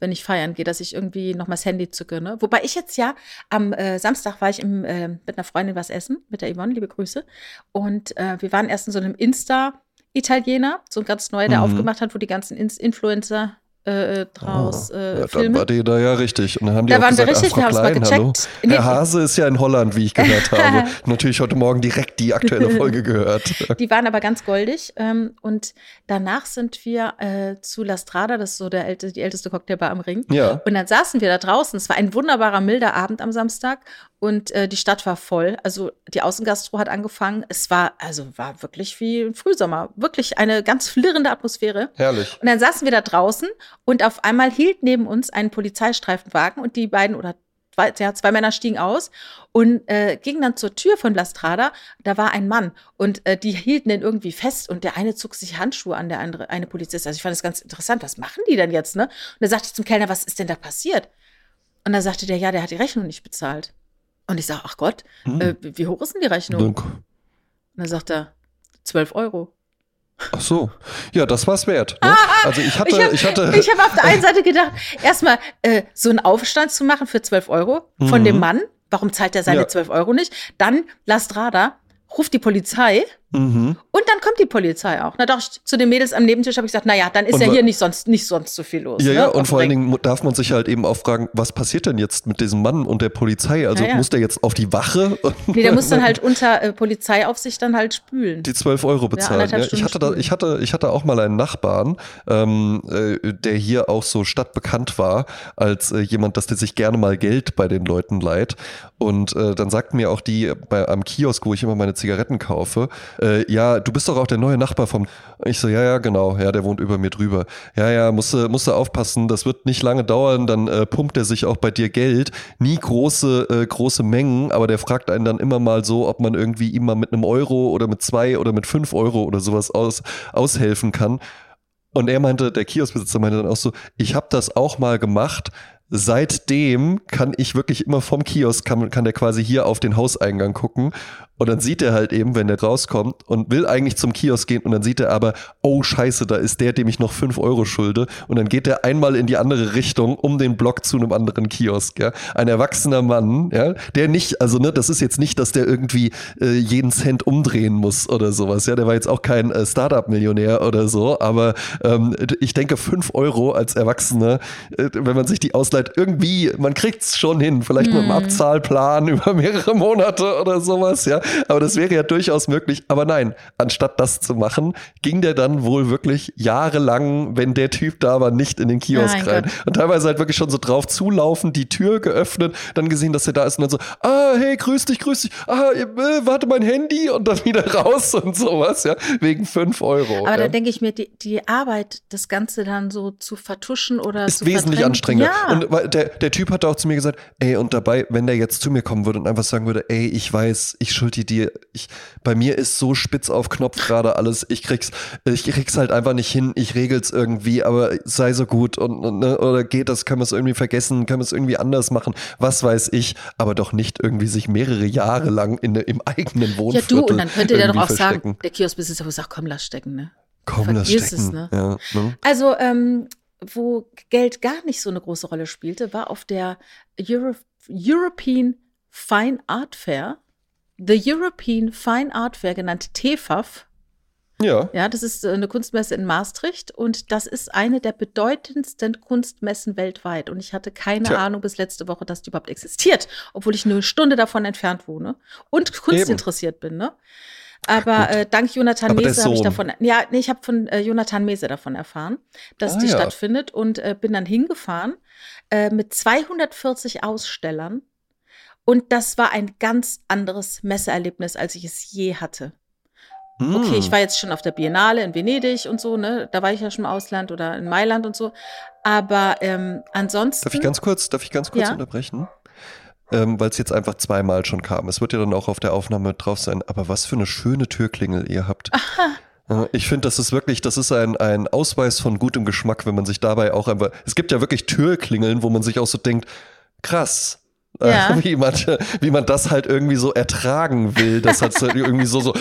wenn ich feiern gehe, dass ich irgendwie noch mal das Handy zücke. Ne? Wobei ich jetzt ja, am äh, Samstag war ich im, äh, mit einer Freundin was essen, mit der Yvonne, liebe Grüße. Und äh, wir waren erst in so einem Insta-Italiener, so ein ganz neu, der Mhm. aufgemacht hat, wo die ganzen Ins Influencer äh, draus Ah, äh, ja, dann war die da ja richtig. Und dann haben die Da auch waren wir gesagt, richtig, ah, wir Frau haben's mal Klein, hallo. gecheckt. Nee. Herr Hase ist ja in Holland, wie ich gehört habe. Natürlich heute Morgen direkt die aktuelle Folge gehört. Die waren aber ganz goldig. Ähm, und danach sind wir äh, zu La Strada, das ist so der älte, die älteste Cocktailbar am Ring. Ja. Und dann saßen wir da draußen. Es war ein wunderbarer, milder Abend am Samstag und äh, die Stadt war voll. Also die Außengastro hat angefangen. Es war, also war wirklich wie im Frühsommer. Wirklich eine ganz flirrende Atmosphäre. Herrlich. Und dann saßen wir da draußen und auf einmal hielt neben uns ein Polizeistreifenwagen und die beiden oder Zwei, ja, zwei Männer stiegen aus und äh, gingen dann zur Tür von Lastrada. Da war ein Mann und äh, die hielten den irgendwie fest und der eine zog sich Handschuhe an, der andere, eine Polizist. Also ich fand das ganz interessant. Was machen die denn jetzt, ne? Und da sagte ich zum Kellner, was ist denn da passiert? Und da sagte der, ja, der hat die Rechnung nicht bezahlt. Und ich sage, ach Gott, hm. äh, wie hoch ist denn die Rechnung? Danke. Und dann sagt er, 12 Euro. Ach so, ja, das war's wert. Ne? Ah, also ich hatte, ich, hab, ich hatte. Ich habe auf der einen Seite gedacht, erstmal äh, so einen Aufstand zu machen für 12 Euro von mhm. dem Mann. Warum zahlt er seine ja. 12 Euro nicht? Dann Lastrada ruft die Polizei Mhm. Und dann kommt die Polizei auch. Na doch, zu den Mädels am Nebentisch habe ich gesagt, naja, dann ist und ja hier nicht sonst, nicht sonst so viel los. Ja, ne? ja, und vor allen Dingen darf man sich halt eben auch fragen, was passiert denn jetzt mit diesem Mann und der Polizei? Also ja, ja. muss der jetzt auf die Wache? Nee, der muss dann halt unter äh, Polizeiaufsicht dann halt spülen. Die 12 Euro bezahlen. Ja, ich, hatte da, ich, hatte, ich hatte auch mal einen Nachbarn, ähm, äh, der hier auch so stadtbekannt war, als äh, jemand, dass der sich gerne mal Geld bei den Leuten leiht. Und äh, dann sagten mir auch die bei, am Kiosk, wo ich immer meine Zigaretten kaufe, äh, ja, du bist doch auch der neue Nachbar vom. Ich so, ja, ja, genau, ja, der wohnt über mir drüber. Ja, ja, musst du, musst du aufpassen, das wird nicht lange dauern, dann äh, pumpt er sich auch bei dir Geld. Nie große, äh, große Mengen, aber der fragt einen dann immer mal so, ob man irgendwie ihm mal mit einem Euro oder mit zwei oder mit fünf Euro oder sowas aus, aushelfen kann. Und er meinte, der Kioskbesitzer meinte dann auch so, ich habe das auch mal gemacht, seitdem kann ich wirklich immer vom Kiosk, kann, kann der quasi hier auf den Hauseingang gucken und dann sieht er halt eben, wenn der rauskommt und will eigentlich zum Kiosk gehen und dann sieht er aber, oh scheiße, da ist der, dem ich noch fünf Euro schulde. Und dann geht er einmal in die andere Richtung um den Block zu einem anderen Kiosk. Ja? Ein erwachsener Mann, ja, der nicht, also ne, das ist jetzt nicht, dass der irgendwie äh, jeden Cent umdrehen muss oder sowas. Ja, der war jetzt auch kein äh, Startup-Millionär oder so, aber ähm, ich denke, fünf Euro als Erwachsener, äh, wenn man sich die ausleiht, irgendwie, man kriegt's schon hin, vielleicht mhm. mit einem mhm. Abzahlplan über mehrere Monate oder sowas, ja. Aber das wäre ja durchaus möglich. Aber nein, anstatt das zu machen, ging der dann wohl wirklich jahrelang, wenn der Typ da war, nicht in den Kiosk Nein, rein. Gott. Und teilweise halt wirklich schon so drauf zulaufen, die Tür geöffnet, dann gesehen, dass er da ist und dann so, ah, hey, grüß dich, grüß dich, ah, äh, warte, mein Handy und dann wieder raus und sowas, ja, wegen fünf Euro. Aber ja. da denke ich mir, die, die Arbeit, das Ganze dann so zu vertuschen oder ist wesentlich anstrengender. Ja. Und der, der Typ hat auch zu mir gesagt, ey, und dabei, wenn der jetzt zu mir kommen würde und einfach sagen würde, ey, ich weiß, ich schuld die dir, ich, bei mir ist so spitz auf Knopf gerade alles, ich krieg's, ich krieg's halt einfach nicht hin, ich regel's irgendwie, aber sei so gut und, und ne, oder geht das, können wir es irgendwie vergessen, können wir es irgendwie anders machen, was weiß ich, aber doch nicht irgendwie sich mehrere Jahre lang in, im eigenen Wohnviertel Ja du, und dann könnte der doch auch verstecken. sagen, der Kioskbesitzer sagt, komm, lass stecken, ne? Komm, lass stecken. Es, ne? Ja, ne? Also, ähm, wo Geld gar nicht so eine große Rolle spielte, war auf der Euro European Fine Art Fair The European Fine Art Fair, genannt TEFAF. Ja. Ja, das ist äh, eine Kunstmesse in Maastricht und das ist eine der bedeutendsten Kunstmessen weltweit. Und ich hatte keine Tja. Ahnung bis letzte Woche, dass die überhaupt existiert, obwohl ich nur eine Stunde davon entfernt wohne und Kunst Eben. bin. Ne? Aber äh, dank Jonathan Aber Mese habe ich davon, ja, nee, ich habe von äh, Jonathan Mese davon erfahren, dass ah, die ja. stattfindet und äh, bin dann hingefahren äh, mit 240 Ausstellern und das war ein ganz anderes Messeerlebnis, als ich es je hatte. Okay, ich hm. war jetzt schon auf der Biennale in Venedig und so, ne? Da war ich ja schon im Ausland oder in Mailand und so. Aber ähm, ansonsten. Darf ich ganz kurz, darf ich ganz kurz ja? unterbrechen? Ähm, Weil es jetzt einfach zweimal schon kam. Es wird ja dann auch auf der Aufnahme drauf sein. Aber was für eine schöne Türklingel ihr habt. Aha. Ich finde, das ist wirklich, das ist ein, ein Ausweis von gutem Geschmack, wenn man sich dabei auch einfach. Es gibt ja wirklich Türklingeln, wo man sich auch so denkt, krass, ja. wie, man, wie man das halt irgendwie so ertragen will. Das hat halt irgendwie so, so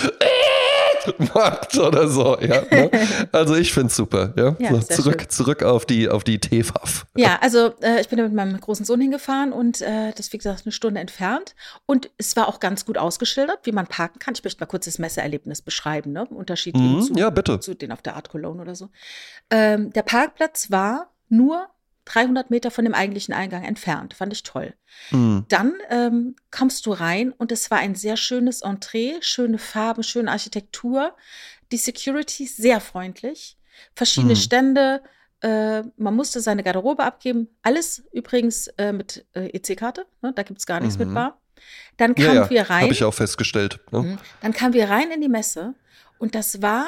macht oder so. Ja, ne? Also ich finde es super. Ja? ja so, zurück, schön. zurück auf die, auf die TFAF. Ja, also äh, ich bin mit meinem großen Sohn hingefahren und äh, das, wie gesagt, eine Stunde entfernt. Und es war auch ganz gut ausgeschildert, wie man parken kann. Ich möchte mal kurz das Messeerlebnis beschreiben, ne? Unterschied mhm, zu, ja, bitte. zu den auf der Art Cologne oder so. Ähm, der Parkplatz war nur 300 Meter von dem eigentlichen Eingang entfernt. Fand ich toll. Mhm. Dann ähm, kommst du rein und es war ein sehr schönes Entree, schöne Farben, schöne Architektur. Die Security sehr freundlich. Verschiedene mhm. Stände. Äh, man musste seine Garderobe abgeben. Alles übrigens äh, mit äh, EC-Karte. Ne? Da gibt es gar nichts mhm. mit Bar. Dann kamen ja, ja. wir rein. Habe ich auch festgestellt. Ne? Mhm. Dann kamen wir rein in die Messe und das war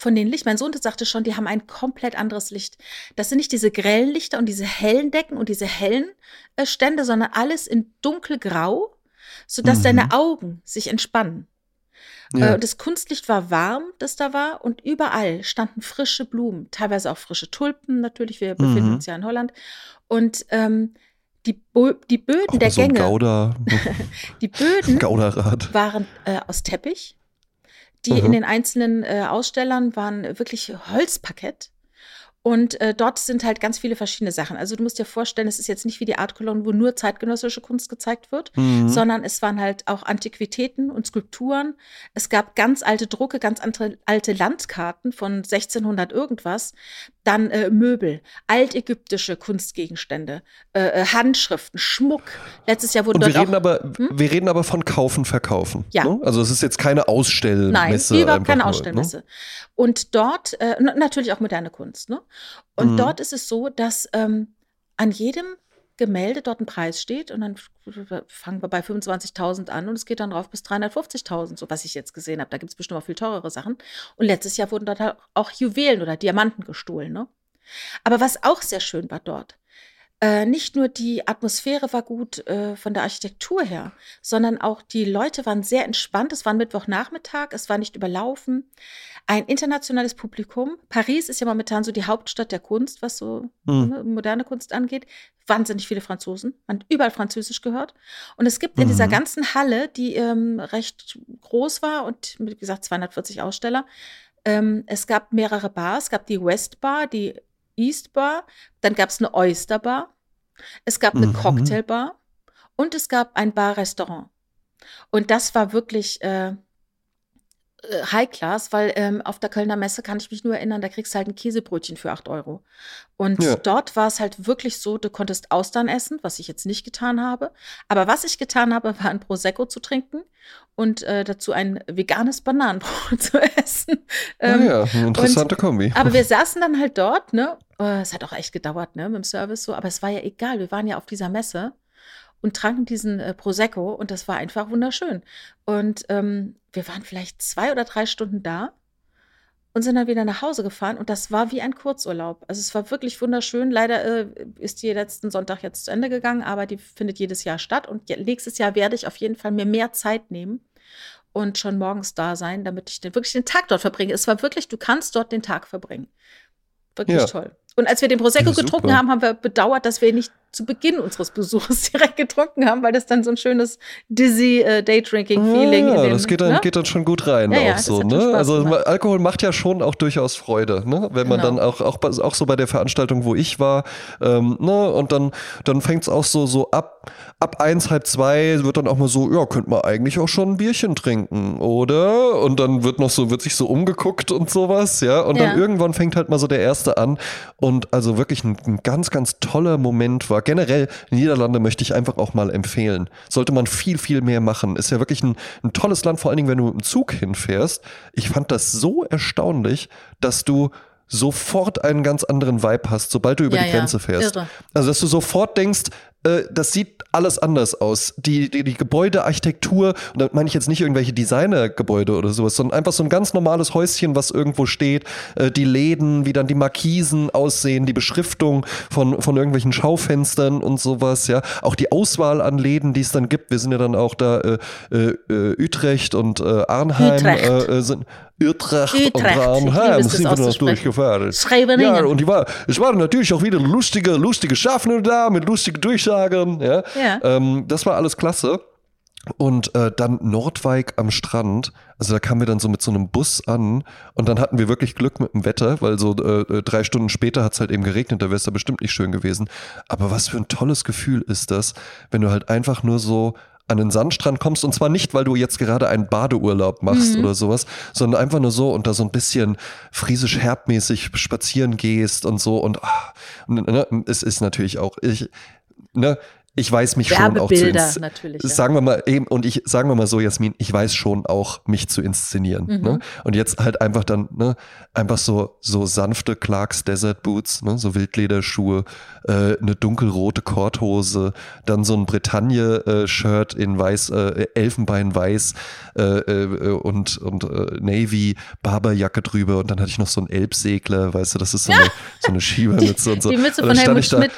von den Licht. Mein Sohn sagte schon, die haben ein komplett anderes Licht. Das sind nicht diese grellen Lichter und diese hellen Decken und diese hellen äh, Stände, sondern alles in dunkelgrau, sodass Mhm. deine Augen sich entspannen. Ja. Äh, das Kunstlicht war warm, das da war, und überall standen frische Blumen, teilweise auch frische Tulpen natürlich. Wir befinden Mhm. uns ja in Holland. Und ähm, die, Bo die Böden Auch der so Gänge, die Böden Gouderrad. waren äh, aus Teppich. Die Mhm. in den einzelnen äh, Ausstellern waren wirklich Holzparkett. Und äh, dort sind halt ganz viele verschiedene Sachen. Also du musst dir vorstellen, es ist jetzt nicht wie die Art Cologne, wo nur zeitgenössische Kunst gezeigt wird, Mhm. sondern es waren halt auch Antiquitäten und Skulpturen. Es gab ganz alte Drucke, ganz andere, alte Landkarten von 1600 irgendwas. Dann äh, Möbel, altägyptische Kunstgegenstände, äh, äh, Handschriften, Schmuck. Letztes Jahr wurden Und wir dort reden, auch aber, wir reden aber von Kaufen, Verkaufen. Ja. Ne? Also es ist jetzt keine Ausstellmesse. Nein, überhaupt keine nur, ne? Ausstellmesse. Und dort, äh, natürlich auch moderne Kunst, ne? Und Mhm. dort ist es so, dass ähm, an jedem Gemälde dort ein Preis steht und dann fangen wir bei 25.000 an und es geht dann rauf bis 350.000, so was ich jetzt gesehen habe. Da gibt es bestimmt auch viel teurere Sachen. Und letztes Jahr wurden dort auch Juwelen oder Diamanten gestohlen, ne? Aber was auch sehr schön war dort, äh, nicht nur die Atmosphäre war gut äh, von der Architektur her, sondern auch die Leute waren sehr entspannt. Es war ein Mittwochnachmittag, es war nicht überlaufen. Ein internationales Publikum. Paris ist ja momentan so die Hauptstadt der Kunst, was so Hm. ne, moderne Kunst angeht. Wahnsinnig viele Franzosen. Man hat überall Französisch gehört. Und es gibt in dieser Mhm. ganzen Halle, die ähm, recht groß war und wie gesagt 240 Aussteller, ähm, es gab mehrere Bars. Es gab die West Bar, die East Bar, dann gab es eine Oyster Bar, es gab eine Mhm. Cocktailbar und es gab ein Bar-Restaurant. Und das war wirklich äh, High Class, weil ähm, auf der Kölner Messe kann ich mich nur erinnern, da kriegst du halt ein Käsebrötchen für 8 Euro. Und Ja. dort war es halt wirklich so, du konntest Austern essen, was ich jetzt nicht getan habe. Aber was ich getan habe, war ein Prosecco zu trinken und äh, dazu ein veganes Bananenbrot zu essen. Ähm, ja, eine interessante Kombi. aber wir saßen dann halt dort, ne? Äh, Es hat auch echt gedauert, ne, mit dem Service so. Aber es war ja egal. Wir waren ja auf dieser Messe und tranken diesen äh, Prosecco und das war einfach wunderschön. Und ähm, wir waren vielleicht zwei oder drei Stunden da und sind dann wieder nach Hause gefahren und das war wie ein Kurzurlaub. Also es war wirklich wunderschön. Leider äh, ist die letzten Sonntag jetzt zu Ende gegangen, aber die findet jedes Jahr statt und nächstes Jahr werde ich auf jeden Fall mir mehr Zeit nehmen und schon morgens da sein, damit ich den, wirklich den Tag dort verbringe. Es war wirklich, du kannst dort den Tag verbringen. Wirklich Ja. toll. Und als wir den Prosecco Ja, getrunken haben, haben wir bedauert, dass wir nicht zu Beginn unseres Besuchs direkt getrunken haben, weil das dann so ein schönes dizzy äh, Daydrinking-Feeling ja, in dem, das geht dann, ne? geht dann schon gut rein Ja, ja, auch so, ne? Also gemacht. Alkohol macht ja schon auch durchaus Freude, ne? Wenn man Genau. dann auch, auch, auch so bei der Veranstaltung, wo ich war, ähm, ne? Und dann, dann fängt es auch so, so ab, ab eins, halb zwei wird dann auch mal so, ja, könnte man eigentlich auch schon ein Bierchen trinken, oder? Und dann wird noch so, wird sich so umgeguckt und sowas, ja? Und dann irgendwann fängt halt mal so der erste an. Und also wirklich ein, ein ganz, ganz toller Moment war. Generell, Niederlande möchte ich einfach auch mal empfehlen. Sollte man viel, viel mehr machen. Ist ja wirklich ein, ein tolles Land, vor allen Dingen, wenn du mit dem Zug hinfährst. Ich fand das so erstaunlich, dass du sofort einen ganz anderen Vibe hast, sobald du über Ja, die ja. Grenze fährst. Irre. Also, dass du sofort denkst, äh, das sieht alles anders aus. Die, die, die Gebäudearchitektur, und da meine ich jetzt nicht irgendwelche Designergebäude oder sowas, sondern einfach so ein ganz normales Häuschen, was irgendwo steht, äh, die Läden, wie dann die Markisen aussehen, die Beschriftung von, von irgendwelchen Schaufenstern und sowas, ja. Auch die Auswahl an Läden, die es dann gibt. Wir sind ja dann auch da äh, äh, äh, Utrecht und äh, Arnheim Utrecht. äh, äh, sind. Utrecht, Utrecht, und das sind wir noch durchgefahren. Scheveningen. Ja, und die war, es waren natürlich auch wieder lustige, lustige Schaffner da mit lustigen Durchsagern. Ja, Ja. Ähm, das war alles klasse. Und äh, dann Nordwijk am Strand. Also da kamen wir dann so mit so einem Bus an und dann hatten wir wirklich Glück mit dem Wetter, weil so äh, äh, drei Stunden später hat es halt eben geregnet, da wäre es da bestimmt nicht schön gewesen. Aber was für ein tolles Gefühl ist das, wenn du halt einfach nur so an den Sandstrand kommst. Und zwar nicht, weil du jetzt gerade einen Badeurlaub machst oder sowas, sondern einfach nur so und da so ein bisschen friesisch herbmäßig spazieren gehst und so. Und, ah, ne, es ist natürlich auch, ich, ne, ich weiß mich schon auch zu natürlich. Ja. Sagen wir mal eben, und ich sagen wir mal so, Jasmin, ich weiß schon auch, mich zu inszenieren. Mhm. Ne? Und jetzt halt einfach dann, ne, einfach so, so sanfte Clarks Desert Boots, ne, so Wildlederschuhe, äh, eine dunkelrote Korthose, dann so ein Bretagne-Shirt in weiß, äh, Elfenbeinweiß äh, äh, und, und äh, Navy, Barberjacke drüber und dann hatte ich noch so einen Elbsegler, weißt du, das ist so eine, so eine Schiebermütze und so. Die Mütze von Helmut Schmidt.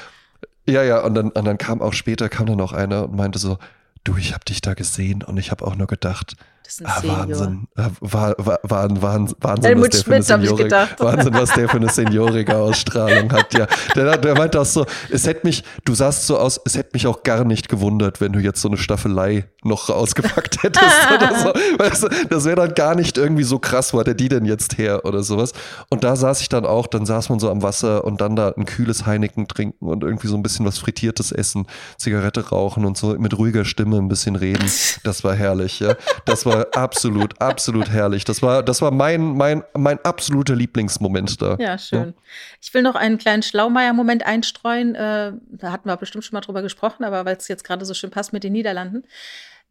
Ja, ja, und dann, und dann kam auch später, kam dann auch einer und meinte so, du, ich habe dich da gesehen und ich habe auch nur gedacht, Das ist ein ah. Wahnsinn, ah, war, war, war, Wahnsinn, Helmut was der für eine Seniorik. Wahnsinn, was der für eine seniorige Ausstrahlung hat, ja. Der, der meinte auch so, es hätte mich, du sahst so aus, es hätte mich auch gar nicht gewundert, wenn du jetzt so eine Staffelei noch ausgepackt hättest oder so. Weißt du, das wäre dann gar nicht irgendwie so krass, wo hat er die denn jetzt her oder sowas. Und da saß ich dann auch, dann saß man so am Wasser und dann da ein kühles Heineken trinken und irgendwie so ein bisschen was Frittiertes essen, Zigarette rauchen und so mit ruhiger Stimme ein bisschen reden. Das war herrlich, ja. Das war absolut, absolut herrlich. Das war, das war mein, mein, mein absoluter Lieblingsmoment da. Ja, schön. Ich will noch einen kleinen Schlaumeier-Moment einstreuen. Äh, da hatten wir bestimmt schon mal drüber gesprochen, aber weil es jetzt gerade so schön passt mit den Niederlanden.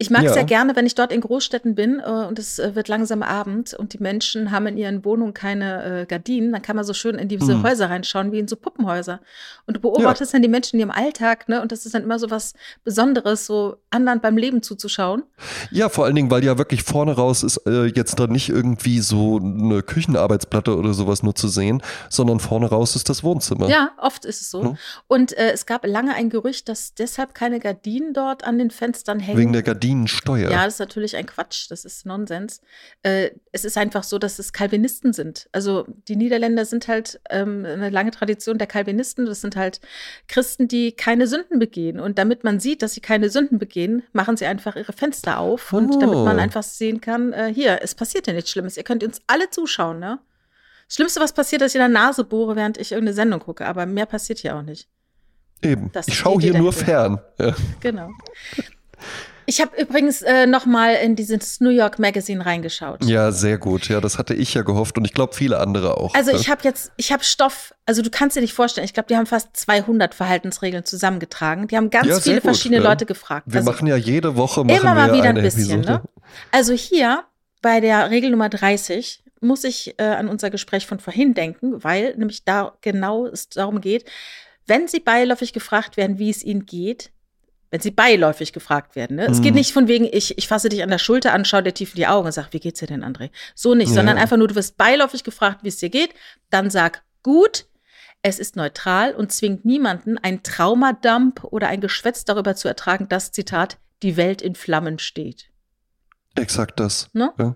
Ich mag es Ja. ja gerne, wenn ich dort in Großstädten bin äh, und es äh, wird langsam Abend und die Menschen haben in ihren Wohnungen keine äh, Gardinen, dann kann man so schön in diese Mhm. Häuser reinschauen, wie in so Puppenhäuser. Und du beobachtest dann die Menschen in ihrem Alltag, ne? Und das ist dann immer so was Besonderes, so anderen beim Leben zuzuschauen. Ja, vor allen Dingen, weil ja wirklich vorne raus ist äh, jetzt da nicht irgendwie so eine Küchenarbeitsplatte oder sowas nur zu sehen, sondern vorne raus ist das Wohnzimmer. Ja, oft ist es so. Ne? Und äh, es gab lange ein Gerücht, dass deshalb keine Gardinen dort an den Fenstern hängen. Wegen der Gardinensteuer. Ja, das ist natürlich ein Quatsch, das ist Nonsens. Äh, es ist einfach so, dass es Calvinisten sind. Also die Niederländer sind halt ähm, eine lange Tradition der Calvinisten. Das sind halt Christen, die keine Sünden begehen. Und damit man sieht, dass sie keine Sünden begehen, machen sie einfach ihre Fenster auf. Und damit man Oh. einfach sehen kann, äh, hier, es passiert ja nichts Schlimmes. Ihr könnt uns alle zuschauen, ne? Das Schlimmste, was passiert, ist, dass ich in der Nase bohre, während ich irgendeine Sendung gucke. Aber mehr passiert hier auch nicht. Eben. Das ich schaue hier nur fern. Ja. Genau. Ich habe übrigens äh, noch mal in dieses New York Magazine reingeschaut. ja, sehr gut. Ja, das hatte ich ja gehofft und ich glaube viele andere auch. Also Ja. ich habe jetzt, ich habe Stoff, also du kannst dir nicht vorstellen, ich glaube, die haben fast 200 Verhaltensregeln zusammengetragen. Die haben ganz Ja, viele gut, verschiedene ja. Leute gefragt. Wir also machen ja jede Woche machen immer mal wieder ein bisschen. Ne? Also hier bei der Regel Nummer 30 muss ich äh, an unser Gespräch von vorhin denken, weil nämlich da genau es darum geht, wenn Sie beiläufig gefragt werden, wie es Ihnen geht, wenn Sie beiläufig gefragt werden. Ne? Es Mhm. geht nicht von wegen, ich, ich fasse dich an der Schulter an, schau dir tief in die Augen und sag, wie geht's dir denn, André? So nicht, Ja. sondern einfach nur, du wirst beiläufig gefragt, wie es dir geht, dann sag, gut, es ist neutral und zwingt niemanden, ein Traumadump oder ein Geschwätz darüber zu ertragen, dass, Zitat, die Welt in Flammen steht. Exakt das. Ne? Ja.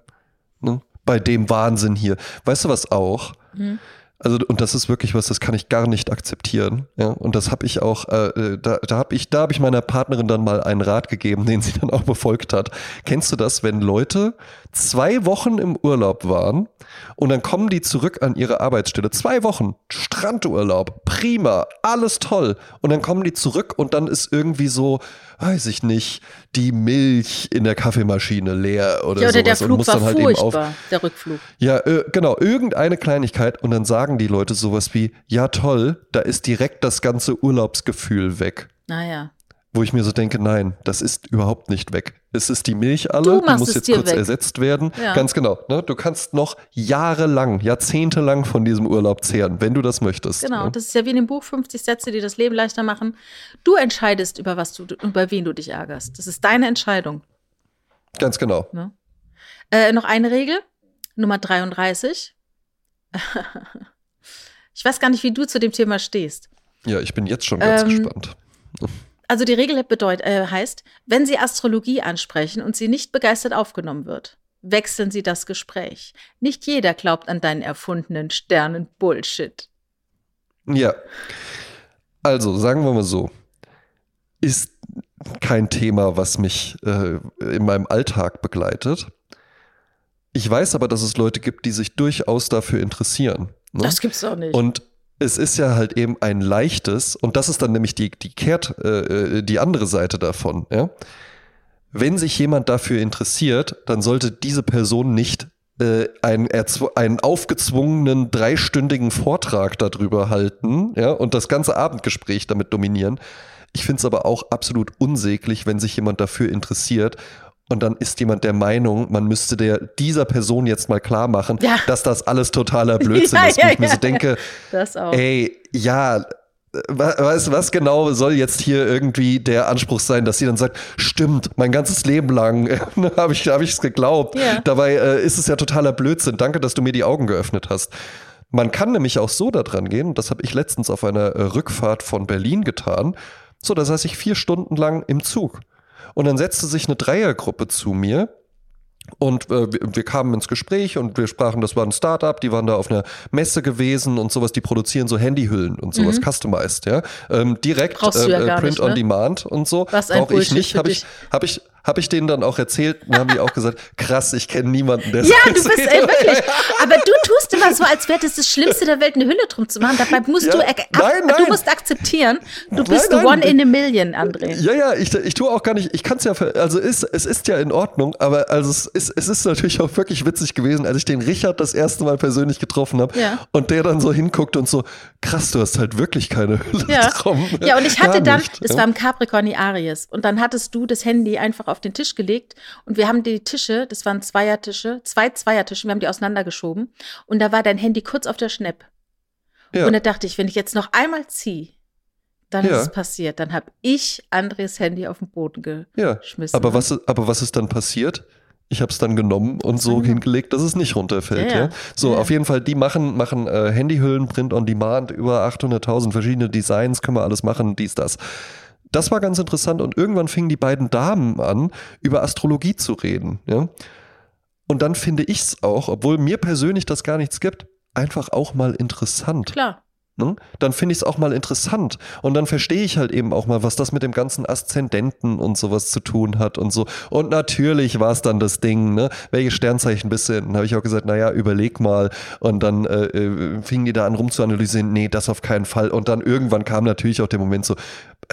Ne? Bei dem Wahnsinn hier. Weißt du was auch? Mhm. Also, und das ist wirklich was, das kann ich gar nicht akzeptieren. Ja, und das habe ich auch, äh, da, da habe ich, da habe ich meiner Partnerin dann mal einen Rat gegeben, den sie dann auch befolgt hat. Kennst du das, wenn Leute zwei Wochen im Urlaub waren und dann kommen die zurück an ihre Arbeitsstelle? Zwei Wochen, Strandurlaub, prima, alles toll. Und dann kommen die zurück und dann ist irgendwie so, weiß ich nicht, die Milch in der Kaffeemaschine leer oder Ja, oder der und Flug muss war dann halt eben auf, furchtbar, der Rückflug. ja, äh, genau, irgendeine Kleinigkeit und dann sagen die Leute sowas wie, ja toll, da ist direkt das ganze Urlaubsgefühl weg. Naja. Wo ich mir so denke, nein, das ist überhaupt nicht weg. Es ist die Milch alle, die muss jetzt kurz weg. ersetzt werden. Ja. Ganz genau. Ne? Du kannst noch jahrelang, jahrzehntelang von diesem Urlaub zehren, wenn du das möchtest. Genau, Ne? das ist ja wie in dem Buch 50 Sätze, die das Leben leichter machen. Du entscheidest, über was du, über wen du dich ärgerst. Das ist deine Entscheidung. Ganz genau. Ne? Äh, noch eine Regel, Nummer 33. ich weiß gar nicht, wie du zu dem Thema stehst. Ja, ich bin jetzt schon ganz Ähm, gespannt. Also die Regel bedeut, äh, heißt, wenn Sie Astrologie ansprechen und sie nicht begeistert aufgenommen wird, wechseln Sie das Gespräch. Nicht jeder glaubt an deinen erfundenen Sternen Bullshit. Ja. Also, sagen wir mal so. Ist kein Thema, was mich äh, in meinem Alltag begleitet. Ich weiß aber, dass es Leute gibt, die sich durchaus dafür interessieren. Ne? Das gibt's doch nicht. Und es ist ja halt eben ein leichtes, und das ist dann nämlich die, die Kehrt, äh, die andere Seite davon, ja. Wenn sich jemand dafür interessiert, dann sollte diese Person nicht äh, einen, einen aufgezwungenen dreistündigen Vortrag darüber halten, ja, und das ganze Abendgespräch damit dominieren. Ich finde es aber auch absolut unsäglich, wenn sich jemand dafür interessiert und dann ist jemand der Meinung, man müsste der, dieser Person jetzt mal klar machen, Ja. dass das alles totaler Blödsinn Ja, ist. ja, ich mir so denke, Das auch. ey, ja, wa- weißt du, was genau soll jetzt hier irgendwie der Anspruch sein, dass sie dann sagt, stimmt, mein ganzes Leben lang habe ich es hab geglaubt. Dabei äh, ist es ja totaler Blödsinn. Danke, dass du mir die Augen geöffnet hast. Man kann nämlich auch so da dran gehen, das habe ich letztens auf einer äh, Rückfahrt von Berlin getan. So, da saß ich vier Stunden lang im Zug. Und dann setzte sich eine Dreiergruppe zu mir und äh, wir, kamen ins Gespräch und wir sprachen, das war ein Startup, die waren da auf einer Messe gewesen und sowas, die produzieren so Handyhüllen und sowas, customized, ja. Ähm, direkt Mhm. Du ja gar Print nicht, on ne? Demand und so. Was ein Brauche ich nicht, habe ich, habe ich, habe ich denen dann auch erzählt und haben die auch gesagt, krass, ich kenne niemanden, der Ja, du bist ey, wirklich. Aber du tust immer so, als wäre das das Schlimmste der Welt, eine Hülle drum zu machen. Dabei musst Ja. du, ak- Nein, du nein. musst akzeptieren, du bist Nein, the nein. one in a million, André. Ja, ja, ich, ich tue auch gar nicht, ich kann es ja, ver- also ist, es ist ja in Ordnung, aber also es ist, es ist natürlich auch wirklich witzig gewesen, als ich den Richard das erste Mal persönlich getroffen habe Ja. und der dann so hinguckt und so, krass, du hast halt wirklich keine Hülle Ja. drum. ja, und ich hatte dann, es war im Capricorn Aries, und dann hattest du das Handy einfach auf den Tisch gelegt und wir haben die Tische, das waren Zweiertische, zwei Zweiertische, wir haben die auseinandergeschoben und da war dein Handy kurz auf der Schnepp. ja. Und da dachte ich, wenn ich jetzt noch einmal ziehe, dann Ja. ist es passiert. Dann habe ich Andres Handy auf den Boden ja. geschmissen. Aber was, aber was ist dann passiert? Ich habe es dann genommen und so genommen. hingelegt, dass es nicht runterfällt. Ja, Ja, ja. So, Ja. auf jeden Fall, die machen, machen äh, Handyhüllen, Print on Demand, über 800.000 verschiedene Designs, können wir alles machen, dies, das. Das war ganz interessant und irgendwann fingen die beiden Damen an, über Astrologie zu reden. Ja? Und dann finde ich es auch, obwohl mir persönlich das gar nichts gibt, einfach auch mal interessant. Klar. Ne? Dann finde ich es auch mal interessant. Und dann verstehe ich halt eben auch mal, was das mit dem ganzen Aszendenten und sowas zu tun hat und so. Und natürlich war es dann das Ding, ne? Welche Sternzeichen bist du? Dann habe ich auch gesagt, naja, überleg mal. Und dann äh, äh, fingen die da an rumzuanalysieren, nee, das auf keinen Fall. Und dann irgendwann kam natürlich auch der Moment so,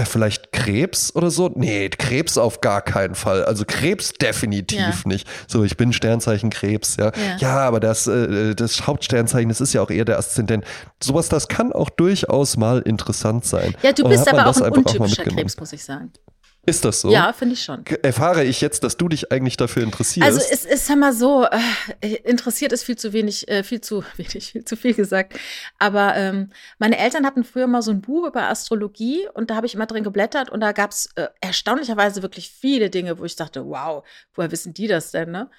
vielleicht Krebs oder so? Nee, Krebs auf gar keinen Fall. Also Krebs definitiv Ja. nicht. So, ich bin Sternzeichen Krebs, ja. Ja. Ja, aber das, äh, das Hauptsternzeichen, das ist ja auch eher der Aszendent. Sowas, das kann auch durchaus mal interessant sein. Ja, du dann bist aber auch ein auch untypischer mitgenommen. Krebs, muss ich sagen. Ist das so? Ja, finde ich schon. Erfahre ich jetzt, dass du dich eigentlich dafür interessierst? Also es ist, sag mal so, äh, interessiert ist viel zu wenig, äh, viel zu wenig, viel zu viel gesagt. Aber ähm, meine Eltern hatten früher mal so ein Buch über Astrologie und da habe ich immer drin geblättert und da gab es äh, erstaunlicherweise wirklich viele Dinge, wo ich dachte, wow, woher wissen die das denn, ne?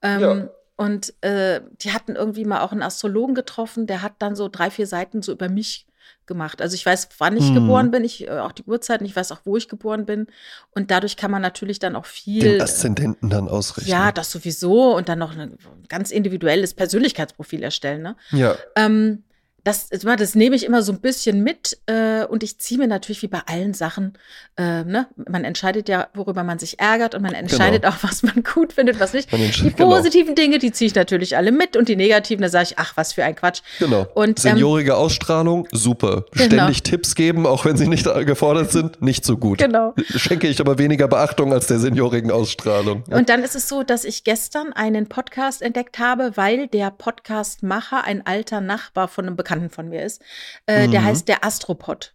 Ähm, Ja. Und äh, die hatten irgendwie mal auch einen Astrologen getroffen, der hat dann so drei, vier Seiten so über mich gemacht. Also ich weiß, wann ich Hm. geboren bin, ich äh, auch die Uhrzeiten, ich weiß auch, wo ich geboren bin. Und dadurch kann man natürlich dann auch viel. den Aszendenten dann ausrechnen. Ja, das sowieso und dann noch ein ganz individuelles Persönlichkeitsprofil erstellen. Ne? ja. Ähm, das, das nehme ich immer so ein bisschen mit äh, und ich ziehe mir natürlich wie bei allen Sachen, äh, ne? man entscheidet ja, worüber man sich ärgert und man entscheidet auch, was man gut findet, was nicht. Die genau. positiven Dinge, die ziehe ich natürlich alle mit und die negativen, da sage ich, ach, was für ein Quatsch. Genau. Und, ähm, Seniorige Ausstrahlung, super. Genau. Ständig Tipps geben, auch wenn sie nicht gefordert sind, nicht so gut. Genau. Schenke ich aber weniger Beachtung als der seniorigen Ausstrahlung. Und dann ist es so, dass ich gestern einen Podcast entdeckt habe, weil der Podcastmacher ein alter Nachbar von einem Bekannten von mir ist. Äh, Der Mhm. heißt der Astropod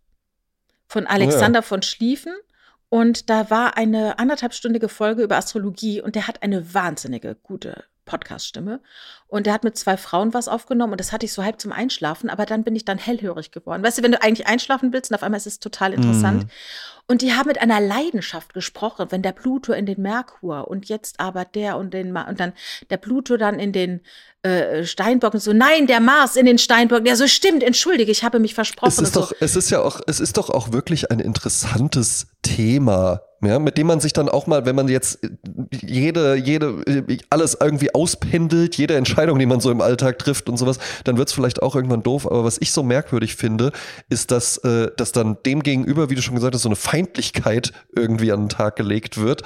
von Alexander von Schlieffen. Und da war eine anderthalbstündige Folge über Astrologie und der hat eine wahnsinnige gute Podcast-Stimme. Und der hat mit zwei Frauen was aufgenommen und das hatte ich so halb zum Einschlafen, aber dann bin ich dann hellhörig geworden. Weißt du, wenn du eigentlich einschlafen willst und auf einmal ist es total interessant. Mhm. Und die haben mit einer Leidenschaft gesprochen, wenn der Pluto in den Merkur und jetzt aber der und den Ma und dann der Pluto dann in den äh, Steinbock und so, nein, der Mars in den Steinbock. Ja, so stimmt, entschuldige, ich habe mich versprochen. Es ist und so. doch, es ist ja auch, es ist doch auch wirklich ein interessantes Thema, ja, mit dem man sich dann auch mal, wenn man jetzt jede, jede, alles irgendwie auspendelt, jede Entscheidung, die man so im Alltag trifft und sowas, dann wird es vielleicht auch irgendwann doof. Aber was ich so merkwürdig finde, ist, dass, äh, dass dann dem wie du schon gesagt hast, so eine Feindlichkeit irgendwie an den Tag gelegt wird.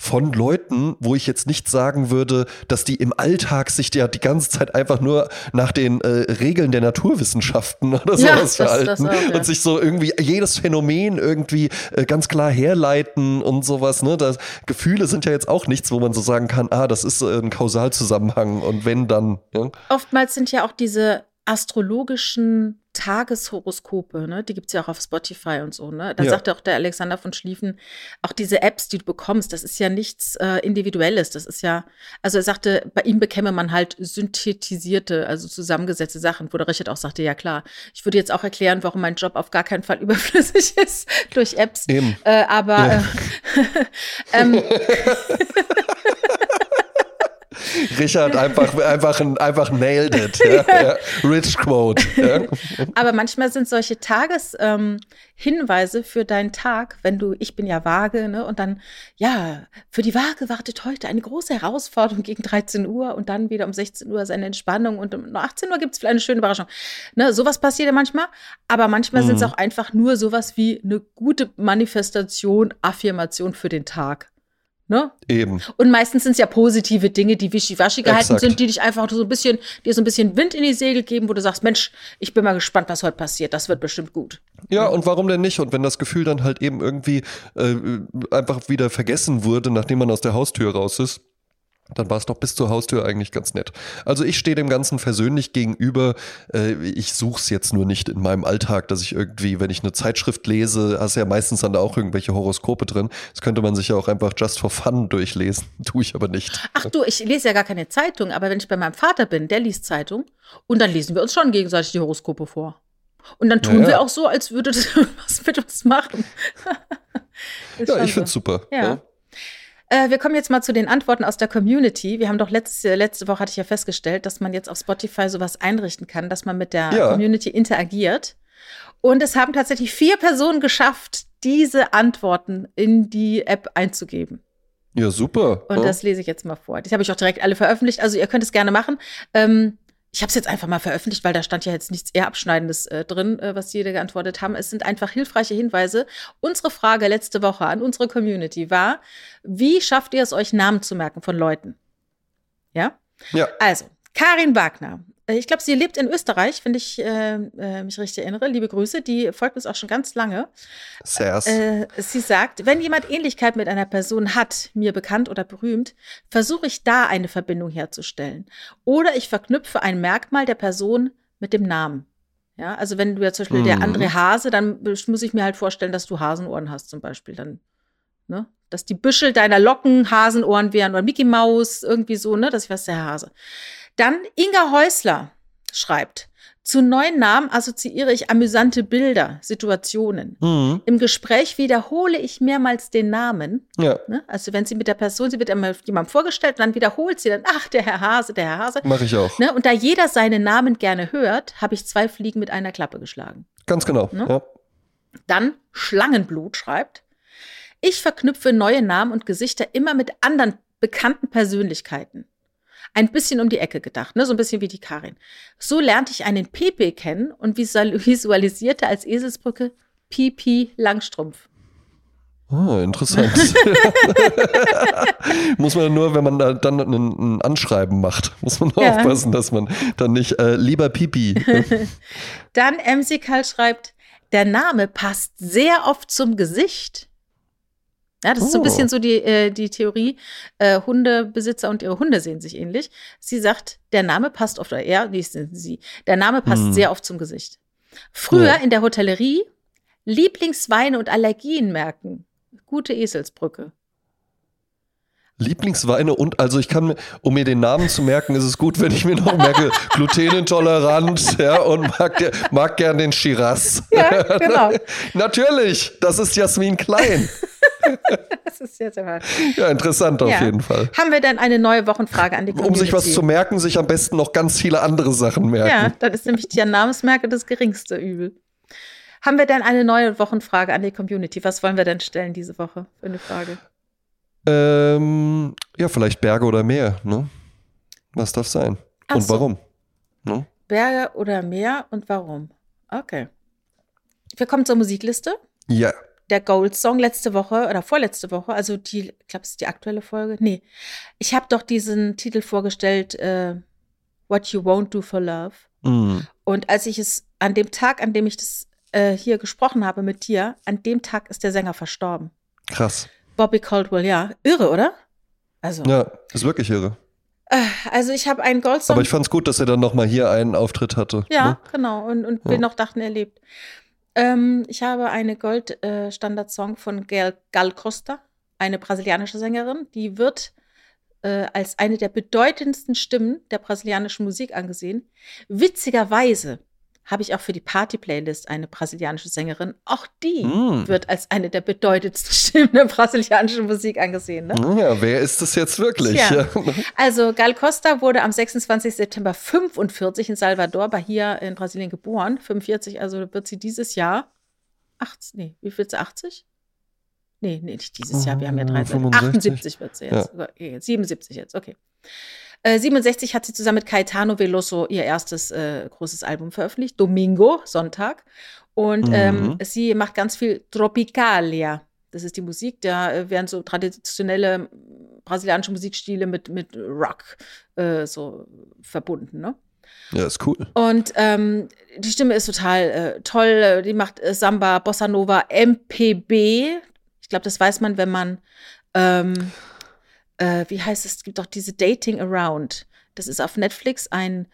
Von Leuten, wo ich jetzt nicht sagen würde, dass die im Alltag sich ja die ganze Zeit einfach nur nach den äh, Regeln der Naturwissenschaften oder Ja, sowas das- das verhalten auch, und sich so irgendwie jedes Phänomen irgendwie äh, ganz klar herleiten und sowas. Ne? Das, Gefühle sind ja jetzt auch nichts, wo man so sagen kann, ah, das ist äh, ein Kausalzusammenhang und wenn dann. Ja? Oftmals sind ja auch diese astrologischen Tageshoroskope, ne? Die gibt es ja auch auf Spotify und so, ne? Da Ja. sagt auch der Alexander von Schlieffen, auch diese Apps, die du bekommst, das ist ja nichts äh, Individuelles. Das ist ja, also er sagte, bei ihm bekäme man halt synthetisierte, also zusammengesetzte Sachen, wo der Richard auch sagte, ja klar, ich würde jetzt auch erklären, warum mein Job auf gar keinen Fall überflüssig ist durch Apps. Eben. Äh, aber Ja. äh, ähm, Richard einfach, einfach, einfach nailed it. Ja, ja. Rich Quote. Ja. Aber manchmal sind solche Tageshinweise ähm, für deinen Tag, wenn du, ich bin ja vage, ne, und dann, ja, für die Waage wartet heute eine große Herausforderung gegen 13 Uhr und dann wieder um 16 Uhr seine Entspannung und um 18 Uhr gibt es vielleicht eine schöne Überraschung. Ne, sowas passiert ja manchmal, aber manchmal sind es Mhm. auch einfach nur sowas wie eine gute Manifestation, Affirmation für den Tag. Ne? Eben. Und meistens sind es ja positive Dinge, die wischiwaschi gehalten Exakt. sind, die dich einfach so ein bisschen, dir so ein bisschen Wind in die Segel geben, wo du sagst, Mensch, ich bin mal gespannt, was heute passiert. Das wird bestimmt gut. Ja, und warum denn nicht? Und wenn das Gefühl dann halt eben irgendwie äh, einfach wieder vergessen wurde, nachdem man aus der Haustür raus ist, dann war es doch bis zur Haustür eigentlich ganz nett. Also ich stehe dem Ganzen versöhnlich gegenüber. Äh, ich suche es jetzt nur nicht in meinem Alltag, dass ich irgendwie, wenn ich eine Zeitschrift lese, hast ja meistens dann da auch irgendwelche Horoskope drin. Das könnte man sich ja auch einfach just for fun durchlesen. Tue ich aber nicht. Ach du, ich lese ja gar keine Zeitung, aber wenn ich bei meinem Vater bin, der liest Zeitung und dann lesen wir uns schon gegenseitig die Horoskope vor. Und dann tun Ja, ja. wir auch so, als würde das was mit uns machen. Ja, ich so. finde es super. Ja. Äh, wir kommen jetzt mal zu den Antworten aus der Community. Wir haben doch letzte, letzte Woche hatte ich ja festgestellt, dass man jetzt auf Spotify sowas einrichten kann, dass man mit der Ja. Community interagiert. Und es haben tatsächlich vier Personen geschafft, diese Antworten in die App einzugeben. Ja, super. Und ja. das lese ich jetzt mal vor. Die habe ich auch direkt alle veröffentlicht. Also ihr könnt es gerne machen. Ähm, ich habe es jetzt einfach mal veröffentlicht, weil da stand ja jetzt nichts eher Abschneidendes äh, drin, äh, was jede geantwortet haben. Es sind einfach hilfreiche Hinweise. Unsere Frage letzte Woche an unsere Community war, wie schafft ihr es euch, Namen zu merken von Leuten? Ja? ja. Also, Karin Wagner. Äh, Ich glaube, sie lebt in Österreich, wenn ich äh, äh, mich richtig erinnere. Liebe Grüße. Die folgt uns auch schon ganz lange. Sers. Äh, sie sagt, wenn jemand Ähnlichkeit mit einer Person hat, mir bekannt oder berühmt, versuche ich da eine Verbindung herzustellen. Oder ich verknüpfe ein Merkmal der Person mit dem Namen. Ja, also wenn du ja zum Beispiel der Mhm. André Hase, dann muss ich mir halt vorstellen, dass du Hasenohren hast zum Beispiel. Dann, ne? Dass die Büschel deiner Locken Hasenohren wären oder Mickey Maus, irgendwie so, ne? Das ich weiß, der Hase. Dann Inga Häusler schreibt, zu neuen Namen assoziiere ich amüsante Bilder, Situationen. Mhm. Im Gespräch wiederhole ich mehrmals den Namen. Ja, Ne? Also wenn sie mit der Person, sie wird immer jemandem vorgestellt und dann wiederholt sie dann, ach, der Herr Hase, der Herr Hase. mache ich auch. Ne? Und da jeder seinen Namen gerne hört, habe ich zwei Fliegen mit einer Klappe geschlagen. Ganz genau. Ne? Ja. Dann Schlangenblut schreibt, ich verknüpfe neue Namen und Gesichter immer mit anderen bekannten Persönlichkeiten. Ein bisschen um die Ecke gedacht, ne? so ein bisschen wie die Karin. So lernte ich einen Pepe kennen und visual- visualisierte als Eselsbrücke Pipi Langstrumpf. Ah, interessant. muss man nur, wenn man da dann ein, ein Anschreiben macht, muss man Ja. aufpassen, dass man dann nicht äh, lieber Pipi. Dann MC Karl schreibt, der Name passt sehr oft zum Gesicht. Ja, das ist so ein Oh. bisschen so die, äh, die Theorie, äh, Hundebesitzer und ihre Hunde sehen sich ähnlich. Sie sagt, der Name passt oft, oder er, wie sind sie, der Name passt Hm. sehr oft zum Gesicht. Früher Ja. in der Hotellerie Lieblingsweine und Allergien merken. Gute Eselsbrücke. Lieblingsweine und, also ich kann, um mir den Namen zu merken, ist es gut, wenn ich mir noch merke, glutenintolerant, ja, und mag, mag gern den Shiraz. Ja, genau. Natürlich, das ist Jasmin Klein. Das ist jetzt aber. Ja, interessant auf Ja. jeden Fall. Haben wir dann eine neue Wochenfrage an die Community? Um sich was zu merken, sich am besten noch ganz viele andere Sachen Ja, merken. dann ist nämlich der Namensmerke das geringste Übel. Haben wir denn eine neue Wochenfrage an die Community? Was wollen wir denn stellen diese Woche für eine Frage? Ähm, ja, vielleicht Berge oder Meer, ne? Was darf sein? Ach Und so. warum? Ne? Berge oder Meer und warum? Okay. Wir kommen zur Musikliste. Ja. Der Gold Song letzte Woche oder vorletzte Woche, also die, ich glaube, es ist die aktuelle Folge. Nee, ich habe doch diesen Titel vorgestellt, äh, What You Won't Do for Love. Mm. Und als ich es an dem Tag, an dem ich das äh, hier gesprochen habe mit dir, an dem Tag ist der Sänger verstorben. Krass. Bobby Caldwell, ja. Irre, oder? Also, Ja, ist wirklich irre. Äh, Also ich habe einen Goldsong. Aber ich fand es gut, dass er dann nochmal hier einen Auftritt hatte. Ja, Ne? genau. Und, und Ja. wir noch dachten, er lebt. Ähm, ich habe eine Gold-Standard-Song von Gal, Gal Costa, eine brasilianische Sängerin. Die wird äh, als eine der bedeutendsten Stimmen der brasilianischen Musik angesehen. Witzigerweise habe ich auch für die Party-Playlist eine brasilianische Sängerin. Auch die Mm. wird als eine der bedeutendsten Stimmen der brasilianischen Musik angesehen. Ne? Ja, wer ist es jetzt wirklich? Tja. Also Gal Costa wurde am 26. September 45 in Salvador, Bahia in Brasilien geboren. 45, also wird sie dieses Jahr 80, nee, wie viel ist sie, 80? Nee, nee, nicht dieses Jahr, wir haben ja Oh, 13. 65. 78 wird sie jetzt. Okay, 77 jetzt, okay. Äh, 67 hat sie zusammen mit Caetano Veloso ihr erstes äh, großes Album veröffentlicht, Domingo, Sonntag. Und Mhm. ähm, sie macht ganz viel Tropicalia. Das ist die Musik, da äh, werden so traditionelle brasilianische Musikstile mit, mit Rock äh, so verbunden, ne? Ja, ist cool. Und ähm, die Stimme ist total äh, toll. Äh, Die macht äh, Samba, Bossa Nova, MPB. Ich glaube, das weiß man, wenn man, ähm, äh, wie heißt es, es gibt doch diese Dating Around. Das ist auf Netflix ein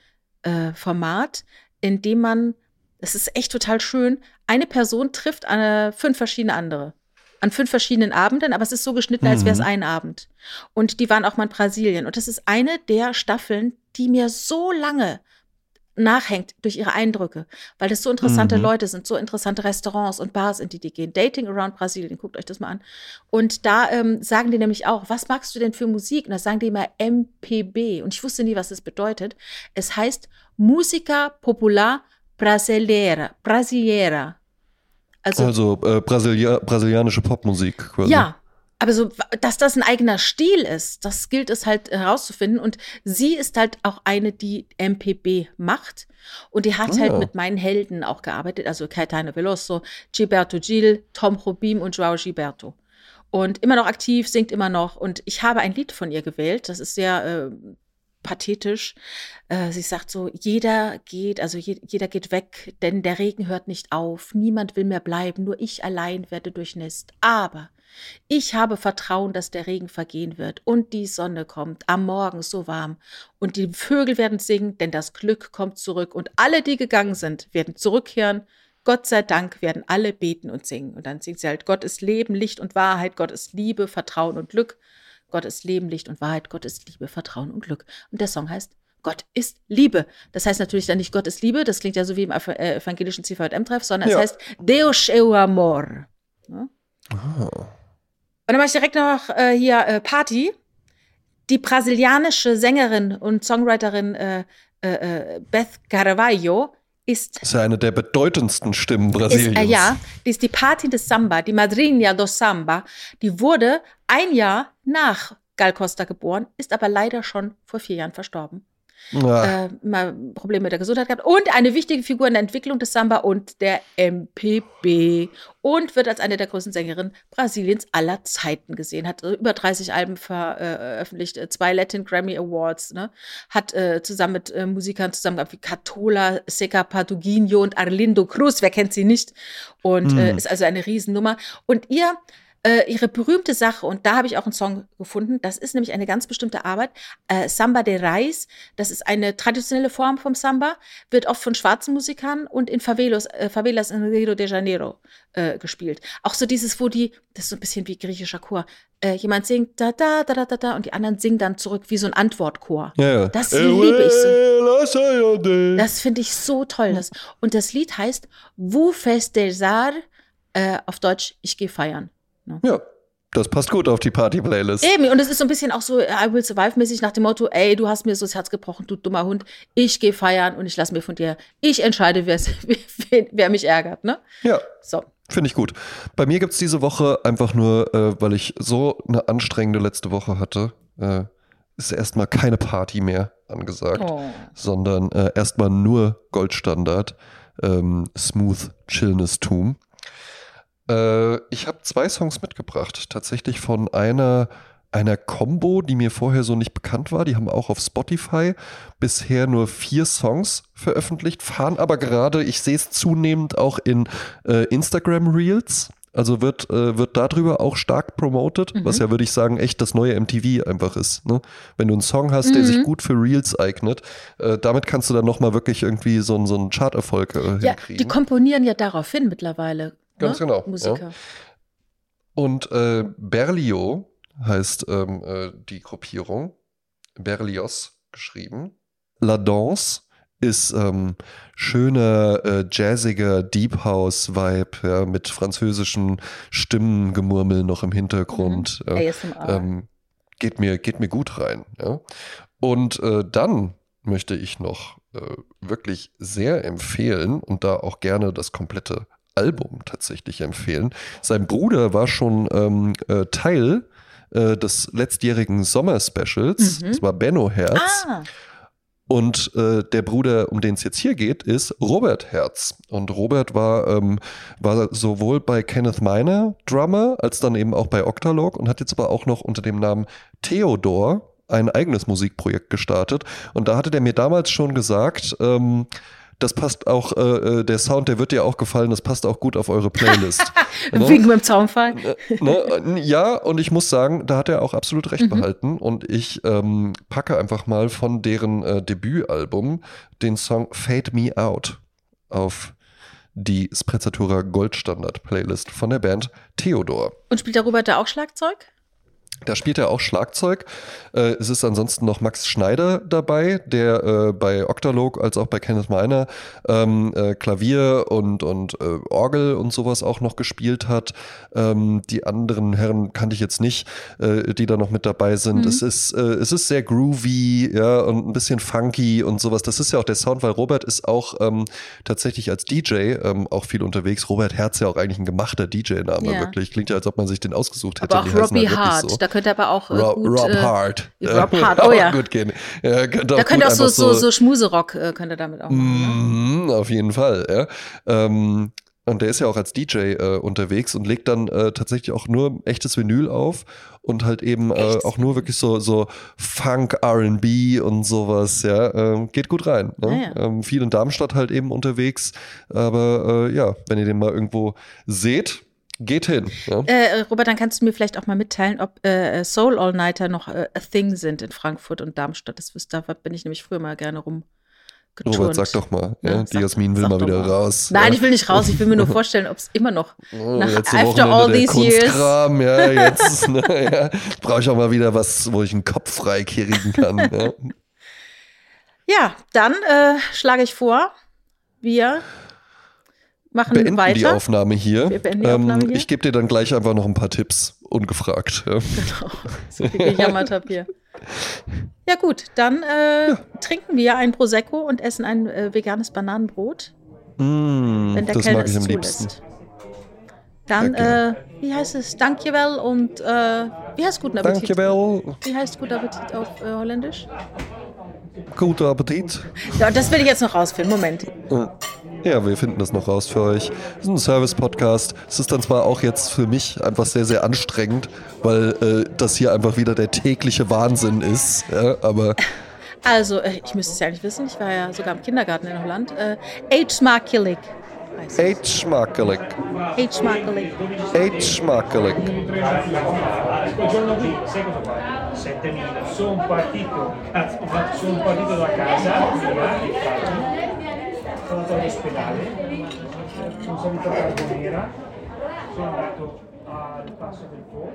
äh, Format, in dem man, es ist echt total schön, eine Person trifft eine, fünf verschiedene andere. An fünf verschiedenen Abenden, aber es ist so geschnitten, als wäre es Mhm. ein Abend. Und die waren auch mal in Brasilien. Und das ist eine der Staffeln, die mir so lange nachhängt durch ihre Eindrücke, weil das so interessante Mhm. Leute sind, so interessante Restaurants und Bars, in die die gehen. Dating Around Brasilien, guckt euch das mal an. Und da ähm, sagen die nämlich auch, was magst du denn für Musik? Und da sagen die immer MPB. Und ich wusste nie, was das bedeutet. Es heißt Música Popular Brasileira. Brasileira. Also, Also äh, Brasilia brasilianische Popmusik quasi. ja, aber so, dass das ein eigener Stil ist, das gilt es halt herauszufinden. Und sie ist halt auch eine, die MPB macht. Und die hat Ah. halt mit meinen Helden auch gearbeitet, also Caetano Veloso, Gilberto Gil, Tom Jobim und Joao Gilberto. Und immer noch aktiv, singt immer noch. Und ich habe ein Lied von ihr gewählt, das ist sehr äh, pathetisch. Äh, sie sagt so, jeder geht, also je, jeder geht weg, denn der Regen hört nicht auf. Niemand will mehr bleiben, nur ich allein werde durchnässt. Aber ich habe Vertrauen, dass der Regen vergehen wird und die Sonne kommt am Morgen so warm und die Vögel werden singen, denn das Glück kommt zurück und alle, die gegangen sind, werden zurückkehren. Gott sei Dank werden alle beten und singen. Und dann singt sie halt, Gott ist Leben, Licht und Wahrheit, Gott ist Liebe, Vertrauen und Glück. Gott ist Leben, Licht und Wahrheit, Gott ist Liebe, Vertrauen und Glück. Und der Song heißt Gott ist Liebe. Das heißt natürlich dann nicht Gott ist Liebe, das klingt ja so wie im äh, evangelischen CVM-Treff, sondern Ja. es heißt Deus é o amor. Ja? Ah. Und dann mache ich direkt noch äh, hier äh, Party. Die brasilianische Sängerin und Songwriterin äh, äh, äh, Beth Carvalho ist, Ist ja eine der bedeutendsten Stimmen ist Brasiliens. äh, ja, die ist die Patin des Samba, die Madrinha do Samba. Die wurde ein Jahr nach Gal Costa geboren, ist aber leider schon vor vier Jahren verstorben. Ah, Äh, mal Probleme mit der Gesundheit gehabt. Und eine wichtige Figur in der Entwicklung des Samba und der MPB. Und wird als eine der größten Sängerinnen Brasiliens aller Zeiten gesehen. Hat äh, über 30 Alben veröffentlicht, äh, zwei Latin Grammy Awards. Ne? Hat äh, zusammen mit äh, Musikern zusammengearbeitet wie Catola, Seca Paduguinho und Arlindo Cruz. Wer kennt sie nicht? Und äh, Mhm. ist also eine Riesennummer. Und ihr äh, ihre berühmte Sache, und da habe ich auch einen Song gefunden, das ist nämlich eine ganz bestimmte Arbeit, äh, Samba de Reis, das ist eine traditionelle Form vom Samba, wird oft von schwarzen Musikern und in Favelos, äh, Favelas in Rio de Janeiro äh, gespielt. Auch so dieses, wo die, das ist so ein bisschen wie griechischer Chor, äh, jemand singt da, da, da, da, da, da, und die anderen singen dann zurück wie so ein Antwortchor. ja, ja. das liebe ich so. Das finde ich so toll. Das, und das Lied heißt Wu festejar, äh, auf Deutsch, ich gehe feiern. Ja, das passt gut auf die Party-Playlist. Eben, und es ist so ein bisschen auch so I will survive-mäßig nach dem Motto, ey, du hast mir so das Herz gebrochen, du dummer Hund, ich gehe feiern und ich lasse mir von dir, ich entscheide, wer's- wer, wer mich ärgert, ne? Ja, So. finde ich gut. Bei mir gibt es diese Woche einfach nur, äh, weil ich so eine anstrengende letzte Woche hatte, äh, ist erstmal keine Party mehr angesagt, Oh. sondern äh, erstmal nur Goldstandard, ähm, Smooth Chillness-Tum. Äh, ich habe zwei Songs mitgebracht, tatsächlich von einer, einer Combo, die mir vorher so nicht bekannt war. Die haben auch auf Spotify bisher nur vier Songs veröffentlicht, fahren aber gerade, ich sehe es zunehmend auch in äh, Instagram Reels. Also wird, äh, wird darüber auch stark promoted, Mhm. was ja, würde ich sagen, echt das neue MTV einfach ist. Ne? Wenn du einen Song hast, der Mhm. sich gut für Reels eignet, äh, damit kannst du dann nochmal wirklich irgendwie so, einen- so einen Charterfolg äh, Ja, die hinkriegen. komponieren ja darauf hin mittlerweile. Ganz ne? genau, Musiker. Und äh, Berlioz heißt ähm, äh, die Gruppierung. Berlioz geschrieben. La Danse ist ähm, schöner, äh, jazziger Deep House-Vibe, ja, mit französischen Stimmengemurmel noch im Hintergrund. Ja. ASMR. Ähm, geht, mir, geht mir gut rein. Ja. Und äh, dann möchte ich noch äh, wirklich sehr empfehlen und da auch gerne das komplette Album tatsächlich empfehlen. Sein Bruder war schon ähm, äh, Teil äh, des letztjährigen Sommer-Specials. Mhm. Das war Benno Herz. ah, Und äh, der Bruder, um den es jetzt hier geht, ist Robert Herz. Und Robert war, ähm, war sowohl bei Kenneth Miner Drummer, als dann eben auch bei Octalog und hat jetzt aber auch noch unter dem Namen Theodor ein eigenes Musikprojekt gestartet. Und da hatte der mir damals schon gesagt, ähm, das passt auch, äh, äh, der Sound, der wird dir auch gefallen, das passt auch gut auf eure Playlist. Ne? Wegen mit dem Zaunfall. ne? Ja, und ich muss sagen, da hat er auch absolut recht behalten. Und ich ähm, packe einfach mal von deren äh, Debütalbum den Song Fade Me Out auf die Sprezzatura Goldstandard Playlist von der Band Theodor. Und spielt der Robert da auch Schlagzeug? Da spielt er auch Schlagzeug. Äh, es ist ansonsten noch Max Schneider dabei, der äh, bei Octalog als auch bei Kenneth Miner ähm, äh, Klavier und, und äh, Orgel und sowas auch noch gespielt hat. Ähm, die anderen Herren kannte ich jetzt nicht, äh, die da noch mit dabei sind. Mhm. Es, ist, äh, es ist sehr groovy ja, und ein bisschen funky und sowas. Das ist ja auch der Sound, weil Robert ist auch ähm, tatsächlich als DJ ähm, auch viel unterwegs. Robert Herz ja auch eigentlich ein gemachter DJ-Name, Ja. wirklich. Klingt ja, als ob man sich den ausgesucht hätte. Aber auch Robbie halt Hart. so. Da könnte aber auch äh, Rob, gut. Rob äh, Hart. Rob Hart, oh ja. gut gehen. Ja, könnte auch Da könnte auch so, so, so Schmuserock äh, könnte damit auch machen. Mhm, auf jeden Fall, ja. Ähm, und der ist ja auch als DJ äh, unterwegs und legt dann äh, tatsächlich auch nur echtes Vinyl auf und halt eben äh, auch nur wirklich so, so Funk, RB und sowas, ja. Ähm, geht gut rein. Ne? Ah, ja. ähm, viel in Darmstadt halt eben unterwegs. Aber äh, ja, wenn ihr den mal irgendwo seht, geht hin. Ja? Äh, Robert, dann kannst du mir vielleicht auch mal mitteilen, ob äh, Soul All Nighter noch äh, a thing sind in Frankfurt und Darmstadt. Das da bin ich nämlich früher mal gerne rumgeturnt. Robert, sag doch mal. Ja, Ja, die Jasmin will mal wieder mal. raus. Nein, ich will nicht raus. Ich will mir nur vorstellen, ob es immer noch Oh, nach after Wochenende all these years. Kunstkram, ja, jetzt ne, ja, brauche ich auch mal wieder was, wo ich einen Kopf frei kriegen kann. Ja. Ja, dann äh, schlage ich vor, wir machen Beenden weiter. die Aufnahme hier. Wir beenden die Aufnahme hier. Ich gebe dir dann gleich einfach noch ein paar Tipps, ungefragt. Ja. so viel gejammert habe hier. Ja gut, dann äh, trinken wir ein Prosecco und essen ein äh, veganes Bananenbrot, Mm, wenn der das Kellner mag ich es am liebsten. zulässt. Dann, Ja, äh, wie heißt es? Dankjewel und äh, wie heißt guten Appetit? Dankjewel, Wie heißt guter Appetit auf äh, Holländisch? guten Appetit. Ja, das will ich jetzt noch rausfinden. Moment. Ja, wir finden das noch raus für euch. Es ist ein Service-Podcast. Es ist dann zwar auch jetzt für mich einfach sehr, sehr anstrengend, weil äh, das hier einfach wieder der tägliche Wahnsinn ist. Ja, aber Also, äh, ich müsste es ja nicht wissen. Ich war ja sogar im Kindergarten in Holland. Äh, schmackelig. Quel giorno qui, sai cosa fa? 7000. Sono partito, sono partito da casa, sono andato all'ospedale, sono salito a Carbonera, sono andato al passo del Po,